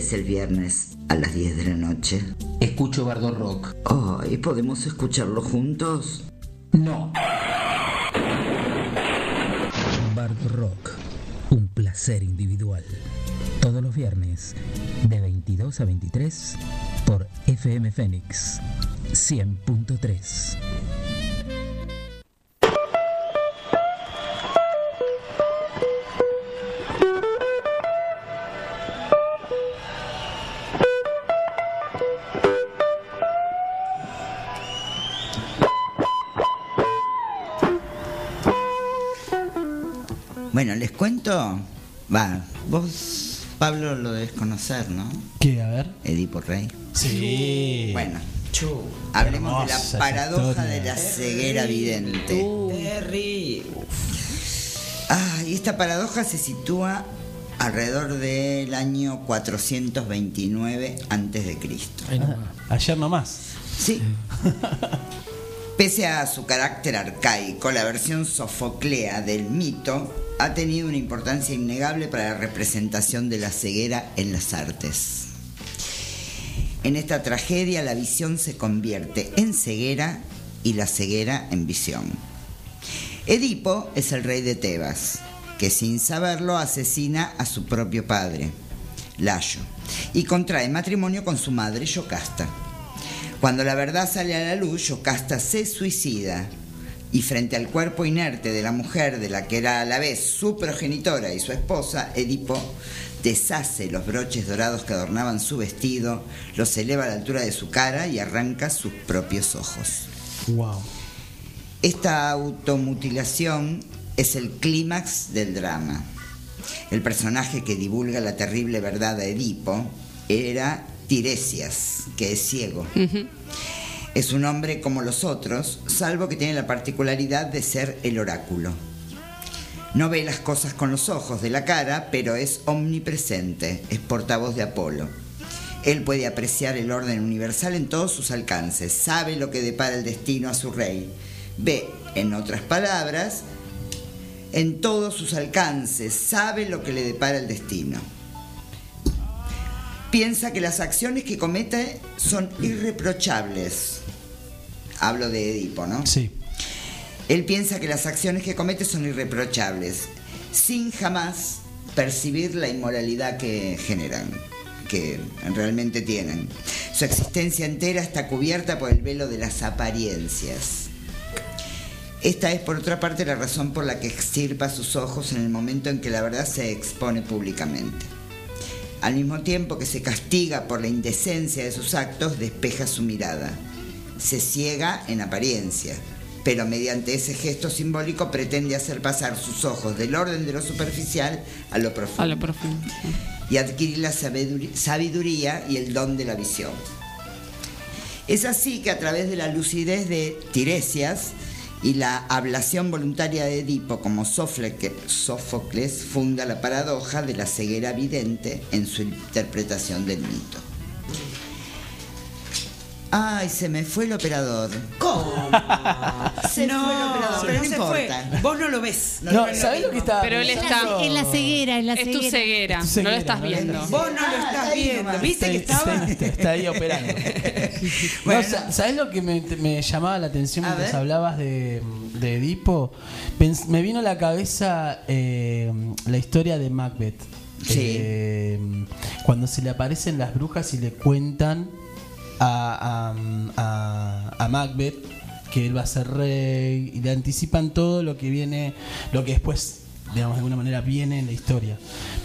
Bichi, ¿qué haces el viernes a las 10 de la noche? Escucho Bardo Rock. Oh, ¿y podemos escucharlo juntos? No. Bardo Rock. Un placer individual. Todos los viernes, de 22 a 23, por FM Fénix 100.3. cuento. Va, vos, Pablo, lo debes conocer, ¿no? ¿Qué? A ver. Edipo Rey. Sí. Bueno, hablemos de la paradoja historia. de la ceguera vidente. Terry. Ah, y esta paradoja se sitúa alrededor del año 429 antes de Cristo. Ayer nomás. Sí. Pese a su carácter arcaico, la versión sofoclea del mito ha tenido una importancia innegable para la representación de la ceguera en las artes. En esta tragedia la visión se convierte en ceguera y la ceguera en visión. Edipo es el rey de Tebas, que sin saberlo asesina a su propio padre, Layo, y contrae matrimonio con su madre Yocasta. Cuando la verdad sale a la luz, Yocasta se suicida y frente al cuerpo inerte de la mujer de la que era a la vez su progenitora y su esposa, Edipo deshace los broches dorados que adornaban su vestido, los eleva a la altura de su cara y arranca sus propios ojos. Wow. Esta automutilación es el clímax del drama. El personaje que divulga la terrible verdad a Edipo era Tiresias, que es ciego. Es un hombre como los otros, salvo que tiene la particularidad de ser el oráculo. No ve las cosas con los ojos de la cara, pero es omnipresente, es portavoz de Apolo. Él puede apreciar el orden universal en todos sus alcances, sabe lo que depara el destino a su rey. Ve, en otras palabras, en todos sus alcances, sabe lo que le depara el destino. Piensa que las acciones que comete son irreprochables. Hablo de Edipo, ¿no? Sí. Él piensa que las acciones que comete son irreprochables, sin jamás percibir la inmoralidad que generan, que realmente tienen. Su existencia entera está cubierta por el velo de las apariencias. Esta es, por otra parte, la razón por la que extirpa sus ojos en el momento en que la verdad se expone públicamente. Al mismo tiempo que se castiga por la indecencia de sus actos, despeja su mirada. Se ciega en apariencia, pero mediante ese gesto simbólico pretende hacer pasar sus ojos del orden de lo superficial a lo profundo. A lo profundo. Y adquirir la sabidur- sabiduría y el don de la visión. Es así que a través de la lucidez de Tiresias y la ablación voluntaria de Edipo como Sófocles funda la paradoja de la ceguera vidente en su interpretación del mito. Ay, se me fue el operador. ¿Cómo? Se no, fue el operador, pero no no se importa. fue. Vos no lo ves. No, ¿sabés lo que está Pero él está. En la ceguera, en la Es tu ceguera, Tu no lo ceguera, estás no viendo. Vos no lo estás viendo. ¿Viste que estaba? Está, está ahí operando. No, sa- ¿Sabes lo que me, me llamaba la atención mientras hablabas de, de Edipo? Pens- me vino a la cabeza eh, la historia de Macbeth. Sí. Eh, cuando se le aparecen las brujas y le cuentan a, a, a- a Macbeth que él va a ser rey y le anticipan todo lo que viene, lo que después, digamos, de alguna manera viene en la historia.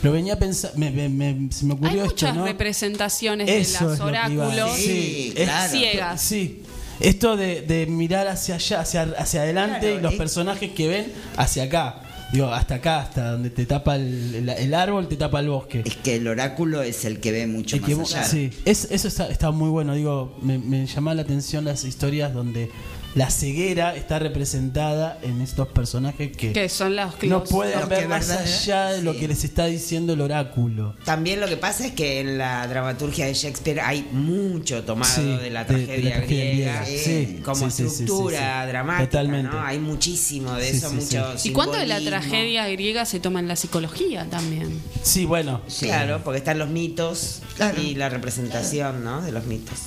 Pero venía a pensar, me, me- me- se me Hay ocurrió esto, muchas ¿no? representaciones Eso de es las oráculos. Sí, Es- claro. ciegas. Sí. Esto de, de mirar hacia allá, hacia, hacia adelante Claro, y los es- personajes que ven hacia acá. Digo, hasta acá, hasta donde te tapa el, el- el árbol, te tapa el bosque. Es que el oráculo es el que ve mucho El más allá. sí, es- eso está, está muy bueno. Digo, me, me llama la atención las historias donde la ceguera está representada en estos personajes que, Que son los no pueden los ver más allá de lo sí. que les está diciendo el oráculo. También lo que pasa es que en la dramaturgia de Shakespeare hay mucho tomado Sí, de la de- de la tragedia tragedia griega, griega. sí, Sí, como sí, sí, sí, estructura sí, sí. dramática, Totalmente. ¿no? Hay muchísimo de Sí, eso, sí, sí. mucho ¿Y cuánto de la tragedia griega se toma en la psicología también? Sí, bueno. Sí. Claro, porque están los mitos Claro. y la representación, ¿no? De los mitos.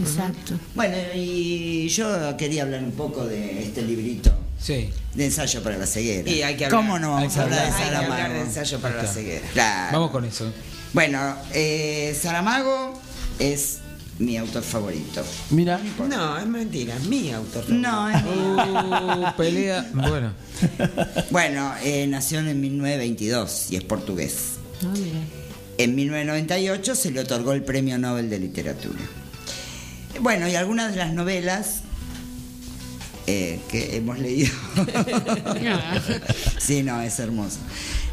Exacto. Bueno, y yo quería hablar un poco de este librito Sí. de ensayo para la ceguera. Y hay que hablar. ¿Cómo no vamos a hablar de hablar. Hay que hablar de Saramago? ensayo para la ceguera. Claro. Vamos con eso. Bueno, eh, Saramago es mi autor favorito. Mira, No, es mentira, es mi autor. No, es mi- Uh, pelea. Bueno. Bueno, eh, nació en 1922 y es portugués. Ah, mira. En 1998 se le otorgó el Premio Nobel de Literatura. Bueno, y algunas de las novelas eh, que hemos leído. sí, no, es hermoso.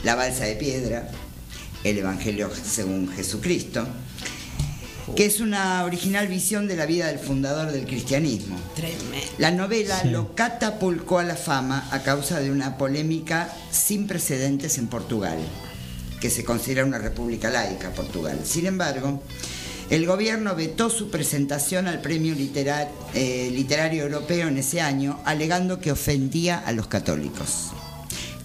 La balsa de piedra, El Evangelio según Jesucristo, que es una original visión de la vida del fundador del cristianismo. Tremendo. La novela Sí. lo catapulcó a la fama a causa de una polémica sin precedentes en Portugal, que se considera una república laica, Portugal. Sin embargo, el gobierno vetó su presentación al Premio eh, Literario Europeo en ese año, alegando que ofendía a los católicos.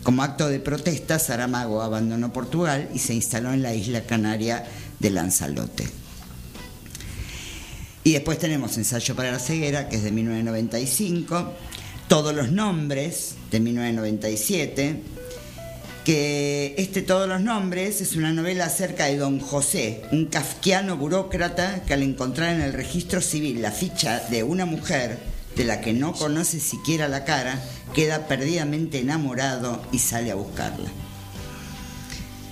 Como acto de protesta, Saramago abandonó Portugal y se instaló en la isla canaria de Lanzarote. Y después tenemos Ensayo para la ceguera, que es de 1995, Todos los nombres, de 1997, que este Todos los nombres es una novela acerca de don José, un kafkiano burócrata que al encontrar en el registro civil la ficha de una mujer de la que no conoce siquiera la cara, queda perdidamente enamorado y sale a buscarla.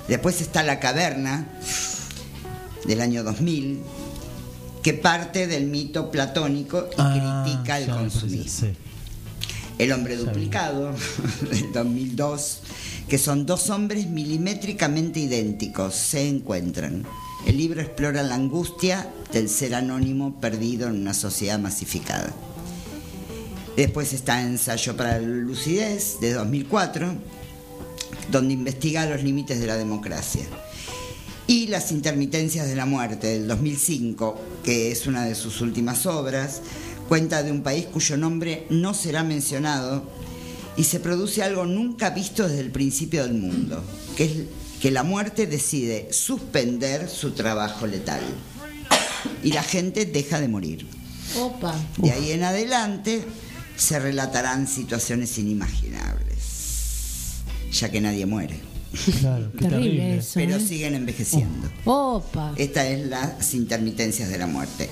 Después está La caverna, del año 2000, que parte del mito platónico y Ah, critica el consumismo. sí. El hombre duplicado, del 2002, que son dos hombres milimétricamente idénticos, se encuentran. El libro explora la angustia del ser anónimo perdido en una sociedad masificada. Después está Ensayo para la Lucidez, de 2004, donde investiga los límites de la democracia. Y Las Intermitencias de la Muerte, del 2005, que es una de sus últimas obras, cuenta de un país cuyo nombre no será mencionado y se produce algo nunca visto desde el principio del mundo, que es que la muerte decide suspender su trabajo letal y la gente deja de morir. Opa. De ahí en adelante se relatarán situaciones inimaginables, ya que nadie muere. Claro, qué Terrible terrible. eso. Pero ¿eh? siguen envejeciendo. Opa. Esta es las intermitencias de la muerte.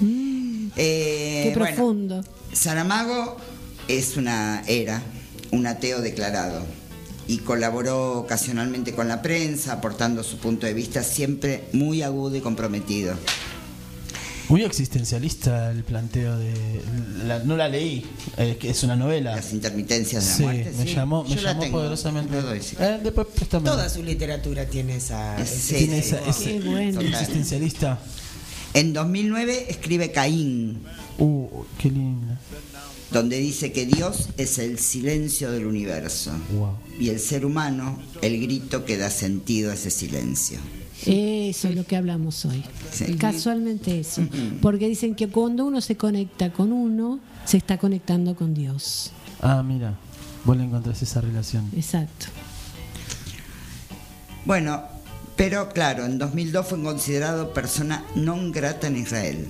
Eh, Qué bueno, profundo. Saramago es una era, un ateo declarado y colaboró ocasionalmente con la prensa, aportando su punto de vista siempre muy agudo y comprometido. Muy existencialista el planteo de. la- no la leí, eh, que es una novela. Las intermitencias de la Sí, muerte. me sí. llamó, me Yo llamó tengo, poderosamente. doy, sí. Eh, después. Toda su literatura tiene esa. Sí, Tiene sí, esa- sí. ese- bueno. Existencialista. En 2009 escribe Caín, Uh, qué linda. Donde dice que Dios es el silencio del universo Wow. y el ser humano el grito que da sentido a ese silencio. Eso es lo que hablamos hoy. Sí. Casualmente eso. Porque dicen que cuando uno se conecta con uno, se está conectando con Dios. Ah, mira, vos le encontrás esa relación. Exacto. Bueno, pero claro, en 2002 fue considerado persona non grata en Israel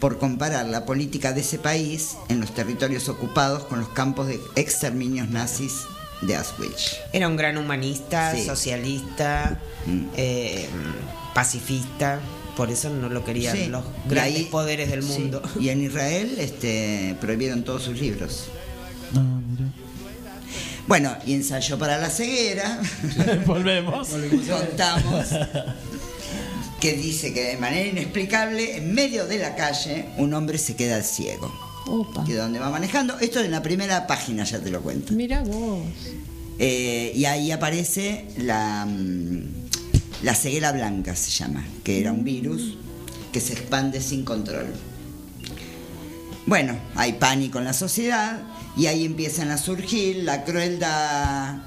por comparar la política de ese país en los territorios ocupados con los campos de exterminios nazis de Auschwitz. Era un gran humanista, Sí. socialista, Mm. eh, pacifista. Por eso no lo querían Sí. los grandes ahí- poderes del sí. mundo. Y en Israel este, prohibieron todos sus libros. Ah, mira. Bueno, y ensayo para la ceguera. Volvemos. Contamos que dice que de manera inexplicable, en medio de la calle, un hombre se queda ciego. Opa. Que donde va manejando, esto en la primera página ya te lo cuento. Mira vos. Eh, y ahí aparece la, mm, la ceguera blanca, se llama, que era un virus que se expande sin control. Bueno, hay pánico en la sociedad y ahí empiezan a surgir la crueldad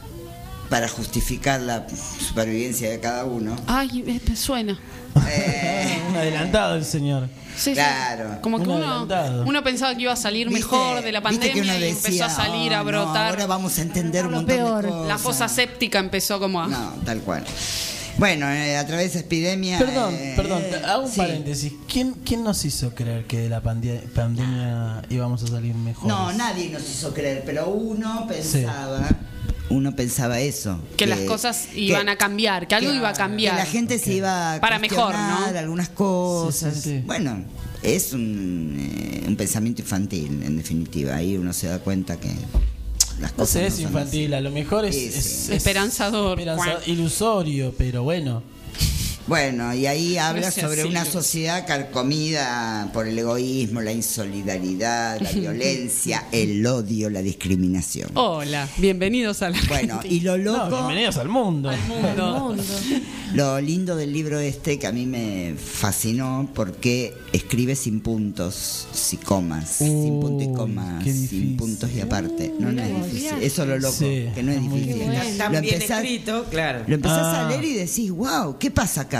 para justificar la supervivencia de cada uno. Ay, me suena. Un adelantado el señor. Sí, sí. Claro. Como que Un uno, uno pensaba que iba a salir ¿Viste? mejor de la pandemia y empezó decía, a salir a "Oh, no, brotar. ahora vamos a entender un montón peor. de cosas. la fosa séptica empezó como a... No, tal cual. Bueno, eh, a través de epidemia. Perdón, eh, perdón, hago un sí. paréntesis. ¿Quién, ¿Quién nos hizo creer que de la pandemia, pandemia íbamos a salir mejor? No, nadie nos hizo creer, pero uno pensaba, uno pensaba eso. Que las cosas iban a cambiar, que algo iba a cambiar. Que la gente se iba a Para mejor, ¿no? algunas cosas. Sí, sí, sí. Bueno, es un, eh, un pensamiento infantil, en definitiva. Ahí uno se da cuenta que las No cosas sé, no es son infantil, a lo mejor es, es- es Esperanzador. esperanza- ilusorio, pero bueno. Bueno, y ahí habla sobre así, una sociedad carcomida por el egoísmo, la insolidaridad, la violencia, el odio, la discriminación. Hola, bienvenidos a la Bueno, gente. y lo No, loco, bienvenidos al mundo. al mundo. Mundo. lo lindo del libro este que a mí me fascinó porque escribe sin puntos, sin comas, sin punto y Uy, coma, qué sin puntos y aparte. No, no es difícil. Eso es lo loco, Sí, que no es difícil. bueno. Está Lo bien empezás- escrito, claro. Lo empezás Ah. a leer y decís, wow, ¿qué pasa acá?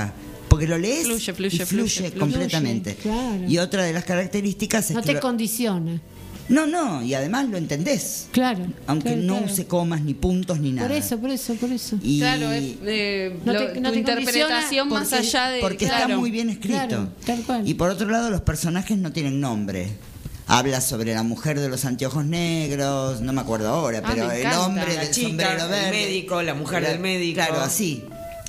Porque lo lees Fluye, fluye, y fluye, fluye, completamente. Fluye, claro. Y otra de las características es No que te lo- condiciona. no, no, y además lo entendés, Claro. aunque claro, no claro. use comas ni puntos ni nada. Por eso, por eso, por eso. Y- Claro, es, eh, No lo- te- no tu te interpretación condiciona más porque- allá de... porque está muy bien escrito. Claro, tal cual. Y por otro lado, los personajes no tienen nombre. Habla sobre la mujer de los anteojos negros, no me acuerdo ahora, Ah, pero el hombre La del chica, sombrero el verde. médico, la mujer del médico. Claro, así.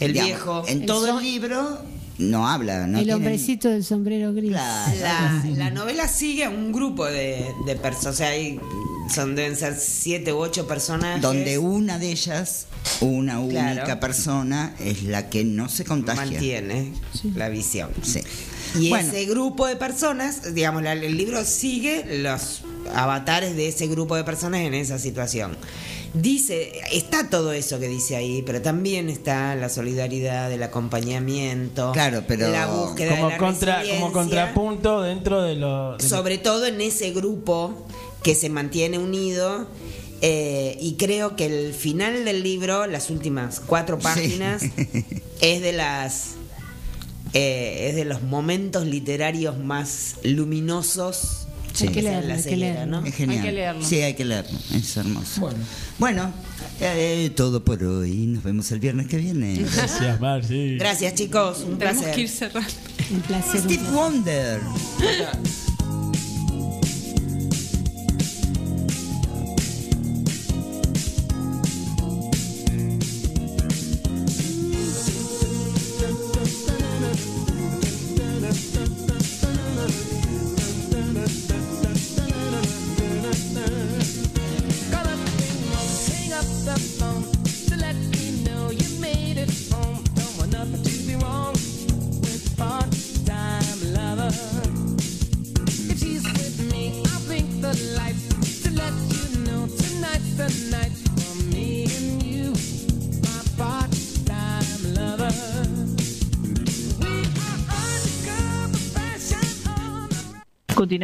El viejo. En El todo el libro no habla. No el tienen- hombrecito del sombrero gris. Claro. La, la novela sigue a un grupo de, de personas, o sea, hay, son, deben ser siete u ocho personas. Donde una de ellas, una única Claro. persona, es la que no se contagia. mantiene la visión. Sí. Y Bueno. ese grupo de personas, digamos, el libro sigue los avatares de ese grupo de personas en esa situación. Dice, está todo eso que dice ahí, pero también está la solidaridad, el acompañamiento, Claro, pero- la búsqueda de Como, la contra, resiliencia. como contrapunto dentro de lo... de lo- sobre todo en ese grupo que se mantiene unido. eh, y creo que el final del libro, las últimas cuatro páginas, es de las eh, es de los momentos literarios más luminosos. Sí. Hay que leerlo, hay que leerlo. ¿no? Es genial. Sí, hay que leerlo. Es hermoso. Bueno, bueno eh, todo por hoy. Nos vemos el viernes que viene. Gracias, Marci. Gracias, chicos. Un Tenemos placer. que ir cerrando. Un placer. Steve Wonder.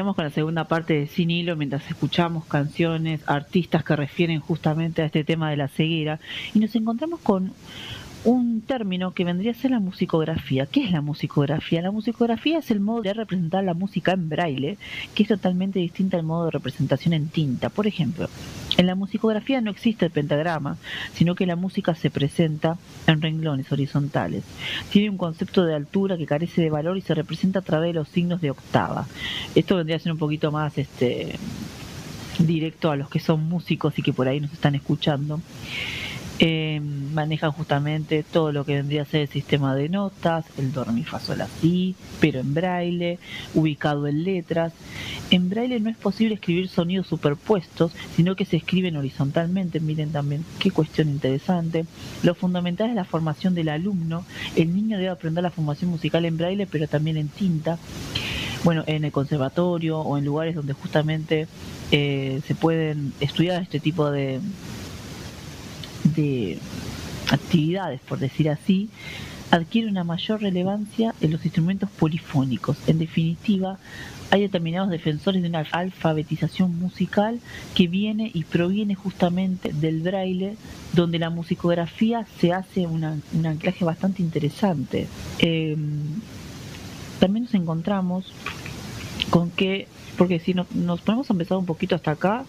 Con la segunda parte de Sin Hilo mientras escuchamos canciones, artistas que refieren justamente a este tema de la ceguera y nos encontramos con un término que vendría a ser la musicografía. ¿Qué es la musicografía? La musicografía es el modo de representar la música en braille, que es totalmente distinta al modo de representación en tinta. Por ejemplo, en la musicografía no existe el pentagrama, sino que la música se presenta en renglones horizontales. Tiene un concepto de altura que carece de valor y se representa a través de los signos de octava. Esto vendría a ser un poquito más este directo a los que son músicos y que por ahí nos están escuchando. Eh, manejan justamente todo lo que vendría a ser el sistema de notas, el do, re, mi, fa, sol, la, si, pero en braille, ubicado en letras. En braille no es posible escribir sonidos superpuestos, sino que se escriben horizontalmente. Miren también qué cuestión interesante. Lo fundamental es la formación del alumno. El niño debe aprender la formación musical en braille, pero también en tinta bueno, en el conservatorio o en lugares donde justamente eh, se pueden estudiar este tipo de, de actividades, por decir así, adquiere una mayor relevancia en los instrumentos polifónicos. En definitiva, hay determinados defensores de una alfabetización musical que viene y proviene justamente del braille, donde la musicografía se hace un anclaje bastante interesante. Eh, también nos encontramos con que, porque si no- nos ponemos a empezar un poquito hasta acá,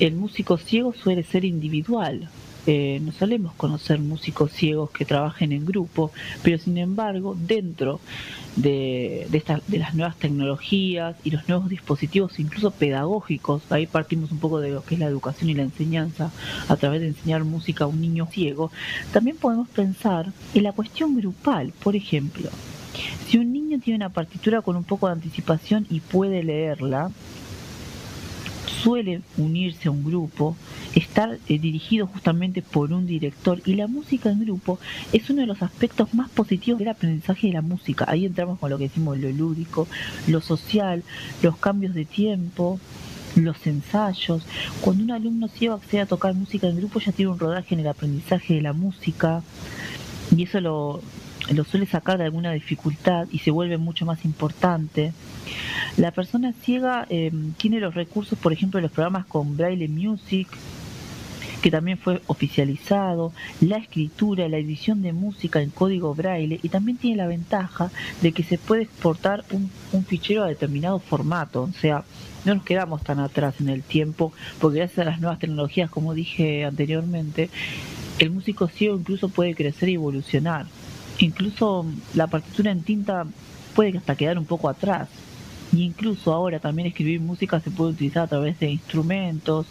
el músico ciego suele ser individual. Eh, no solemos conocer músicos ciegos que trabajen en grupo, pero sin embargo, dentro de, de, esta- de las nuevas tecnologías y los nuevos dispositivos, incluso pedagógicos, ahí partimos un poco de lo que es la educación y la enseñanza a través de enseñar música a un niño ciego, también podemos pensar en la cuestión grupal, por ejemplo. Si un niño tiene una partitura con un poco de anticipación y puede leerla, suele unirse a un grupo, estar eh, dirigido justamente por un director y la música en grupo es uno de los aspectos más positivos del aprendizaje de la música. Ahí entramos con lo que decimos lo lúdico, lo social, los cambios de tiempo, los ensayos. Cuando un alumno ciego accede a tocar música en grupo ya tiene un rodaje en el aprendizaje de la música y eso lo, lo suele sacar de alguna dificultad y se vuelve mucho más importante. La persona ciega eh, tiene los recursos, por ejemplo, de los programas con Braille Music, que también fue oficializado, la escritura, la edición de música en código braille y también tiene la ventaja de que se puede exportar un, un fichero a determinado formato, o sea, no nos quedamos tan atrás en el tiempo, porque gracias a las nuevas tecnologías, como dije anteriormente, el músico ciego incluso puede crecer y evolucionar. Incluso la partitura en tinta puede hasta quedar un poco atrás. Y incluso ahora también escribir música se puede utilizar a través de instrumentos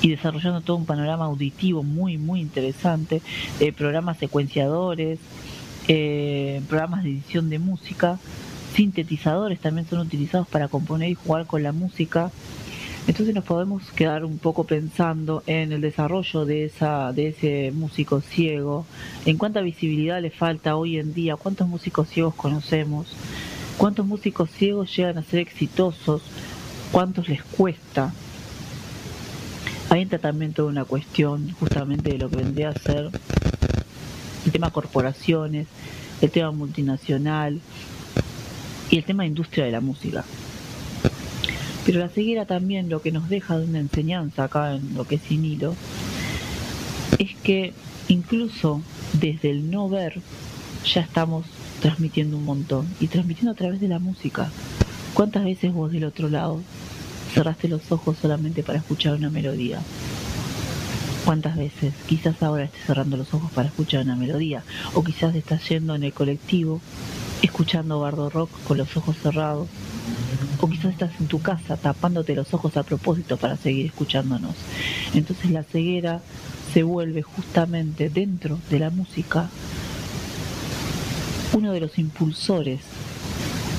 y desarrollando todo un panorama auditivo muy, muy interesante. eh, programas secuenciadores, eh, programas de edición de música, sintetizadores también son utilizados para componer y jugar con la música. Entonces nos podemos quedar un poco pensando en el desarrollo de esa de ese músico ciego, en cuánta visibilidad le falta hoy en día, cuántos músicos ciegos conocemos, cuántos músicos ciegos llegan a ser exitosos cuántos les cuesta. Ahí entra también toda una cuestión justamente de lo que vendría a ser el tema corporaciones, el tema multinacional y el tema industria de la música. Pero la ceguera también lo que nos deja de una enseñanza acá en lo que es sin hilo es que incluso desde el no ver ya estamos transmitiendo un montón y transmitiendo a través de la música. ¿Cuántas veces vos del otro lado cerraste los ojos solamente para escuchar una melodía? ¿Cuántas veces? Quizás ahora estés cerrando los ojos para escuchar una melodía o quizás estás yendo en el colectivo escuchando bardo rock con los ojos cerrados o quizás estás en tu casa tapándote los ojos a propósito para seguir escuchándonos. Entonces la ceguera se vuelve justamente dentro de la música uno de los impulsores,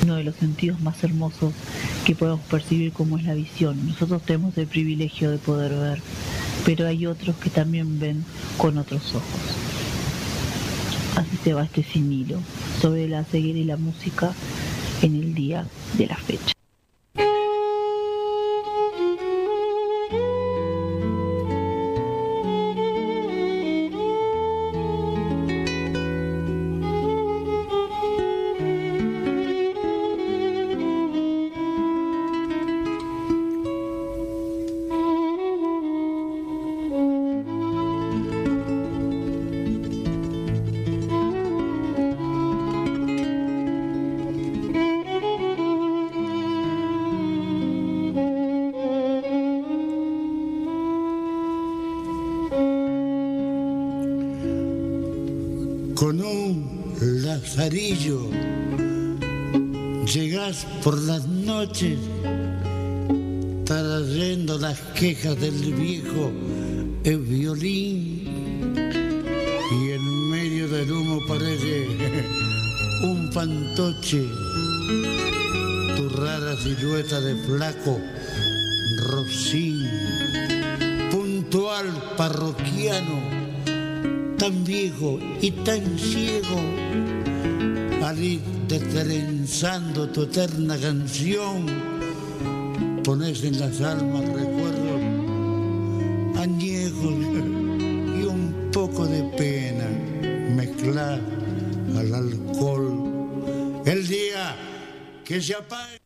uno de los sentidos más hermosos que podemos percibir como es la visión. Nosotros tenemos el privilegio de poder ver, pero hay otros que también ven con otros ojos. Así se va este sin hilo sobre la ceguera y la música en el día de la fecha. Las noches trayendo las quejas del viejo el violín y en medio del humo parece un fantoche tu rara silueta de flaco rocín puntual parroquiano tan viejo y tan ciego, detrenzando tu eterna canción, pones en las almas recuerdos añejos y un poco de pena mezclar al alcohol. El día que se apague.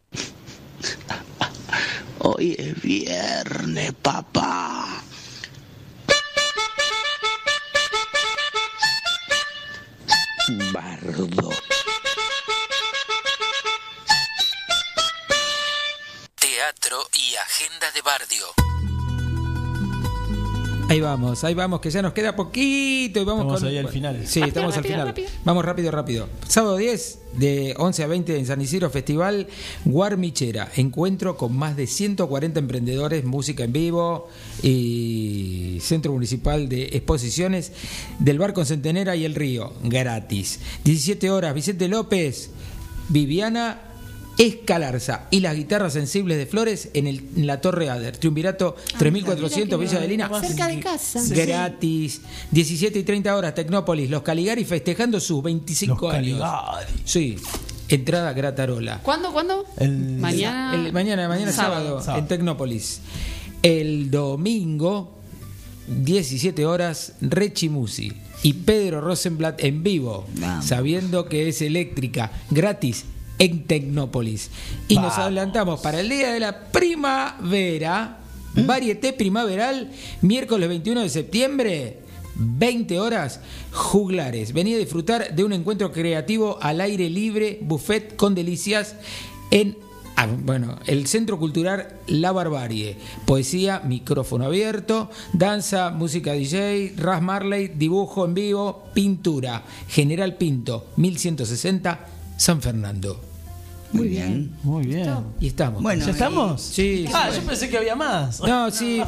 Hoy es viernes, papá. Teatro y agenda de bardio. Ahí vamos, ahí vamos, que ya nos queda poquito y vamos Estamos con... ahí al final. Sí, Rápido, estamos al final. rápido. Vamos rápido, rápido. Sábado 10 de 11 a 20 en San Isidro Festival Guarmichera. Encuentro con más de 140 emprendedores, música en vivo y Centro Municipal de Exposiciones del Barco Centenera y el Río, gratis. 17 horas, Vicente López, Viviana Escalarza y las guitarras sensibles de Flores en, el- en la Torre Ader. Triunvirato 3400 Villa Adelina. Cerca de casa. Gratis. 17 y 30 horas, Tecnópolis. Los Caligari festejando sus 25 años. Sí. Entrada gratarola. ¿Cuándo? ¿Cuándo? mañana. El- mañana, mañana sábado, Sábado. en Tecnópolis. El domingo, 17 horas, Rechimusi y Pedro Rosenblatt en vivo, sabiendo que es eléctrica, gratis en Tecnópolis. Y nos adelantamos para el día de la primavera, varieté primaveral, miércoles 21 de septiembre. 20 horas, juglares. Venía a disfrutar de un encuentro creativo al aire libre, buffet con delicias en ah, bueno, el Centro Cultural La Barbarie. Poesía, micrófono abierto, danza, música DJ, Ras Marley, dibujo en vivo, pintura. General Pinto, 1160, San Fernando. Muy bien. Muy bien. Y estamos. Bueno, ¿Ya estamos? Sí. Ah, yo pensé que había más. No, sí.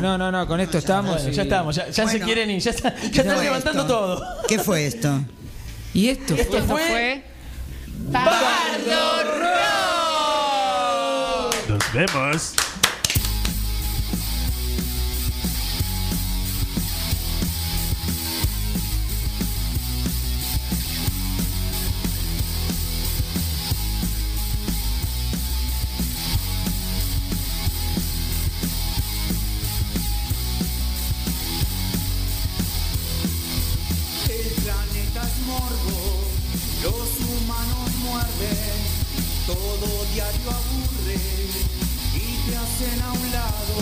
No, no, no, con esto estamos. Bueno, y- ya estamos, ya, ya se quieren ir, ya, está- ya están levantando esto? todo. ¿Qué fue esto? Y esto Esto fue. fue Nos vemos. Pasen a un lado,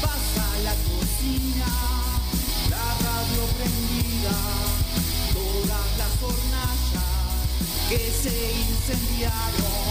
pasa la cocina, la radio prendida, todas las hornallas que se incendiaron.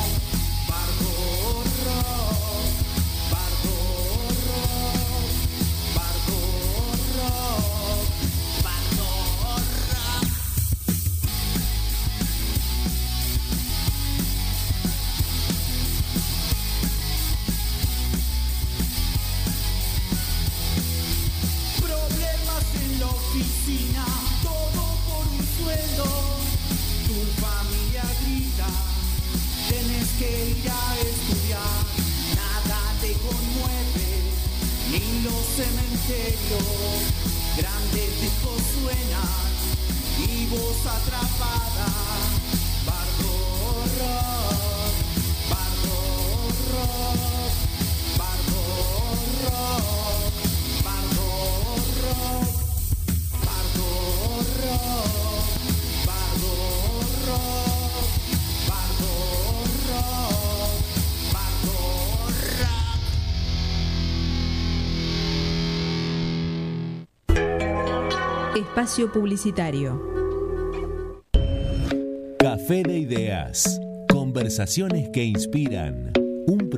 Cementerios. Grandes discos suenan y voz atrapada. Bardo Espacio Publicitario. Café de Ideas. Conversaciones que inspiran. Un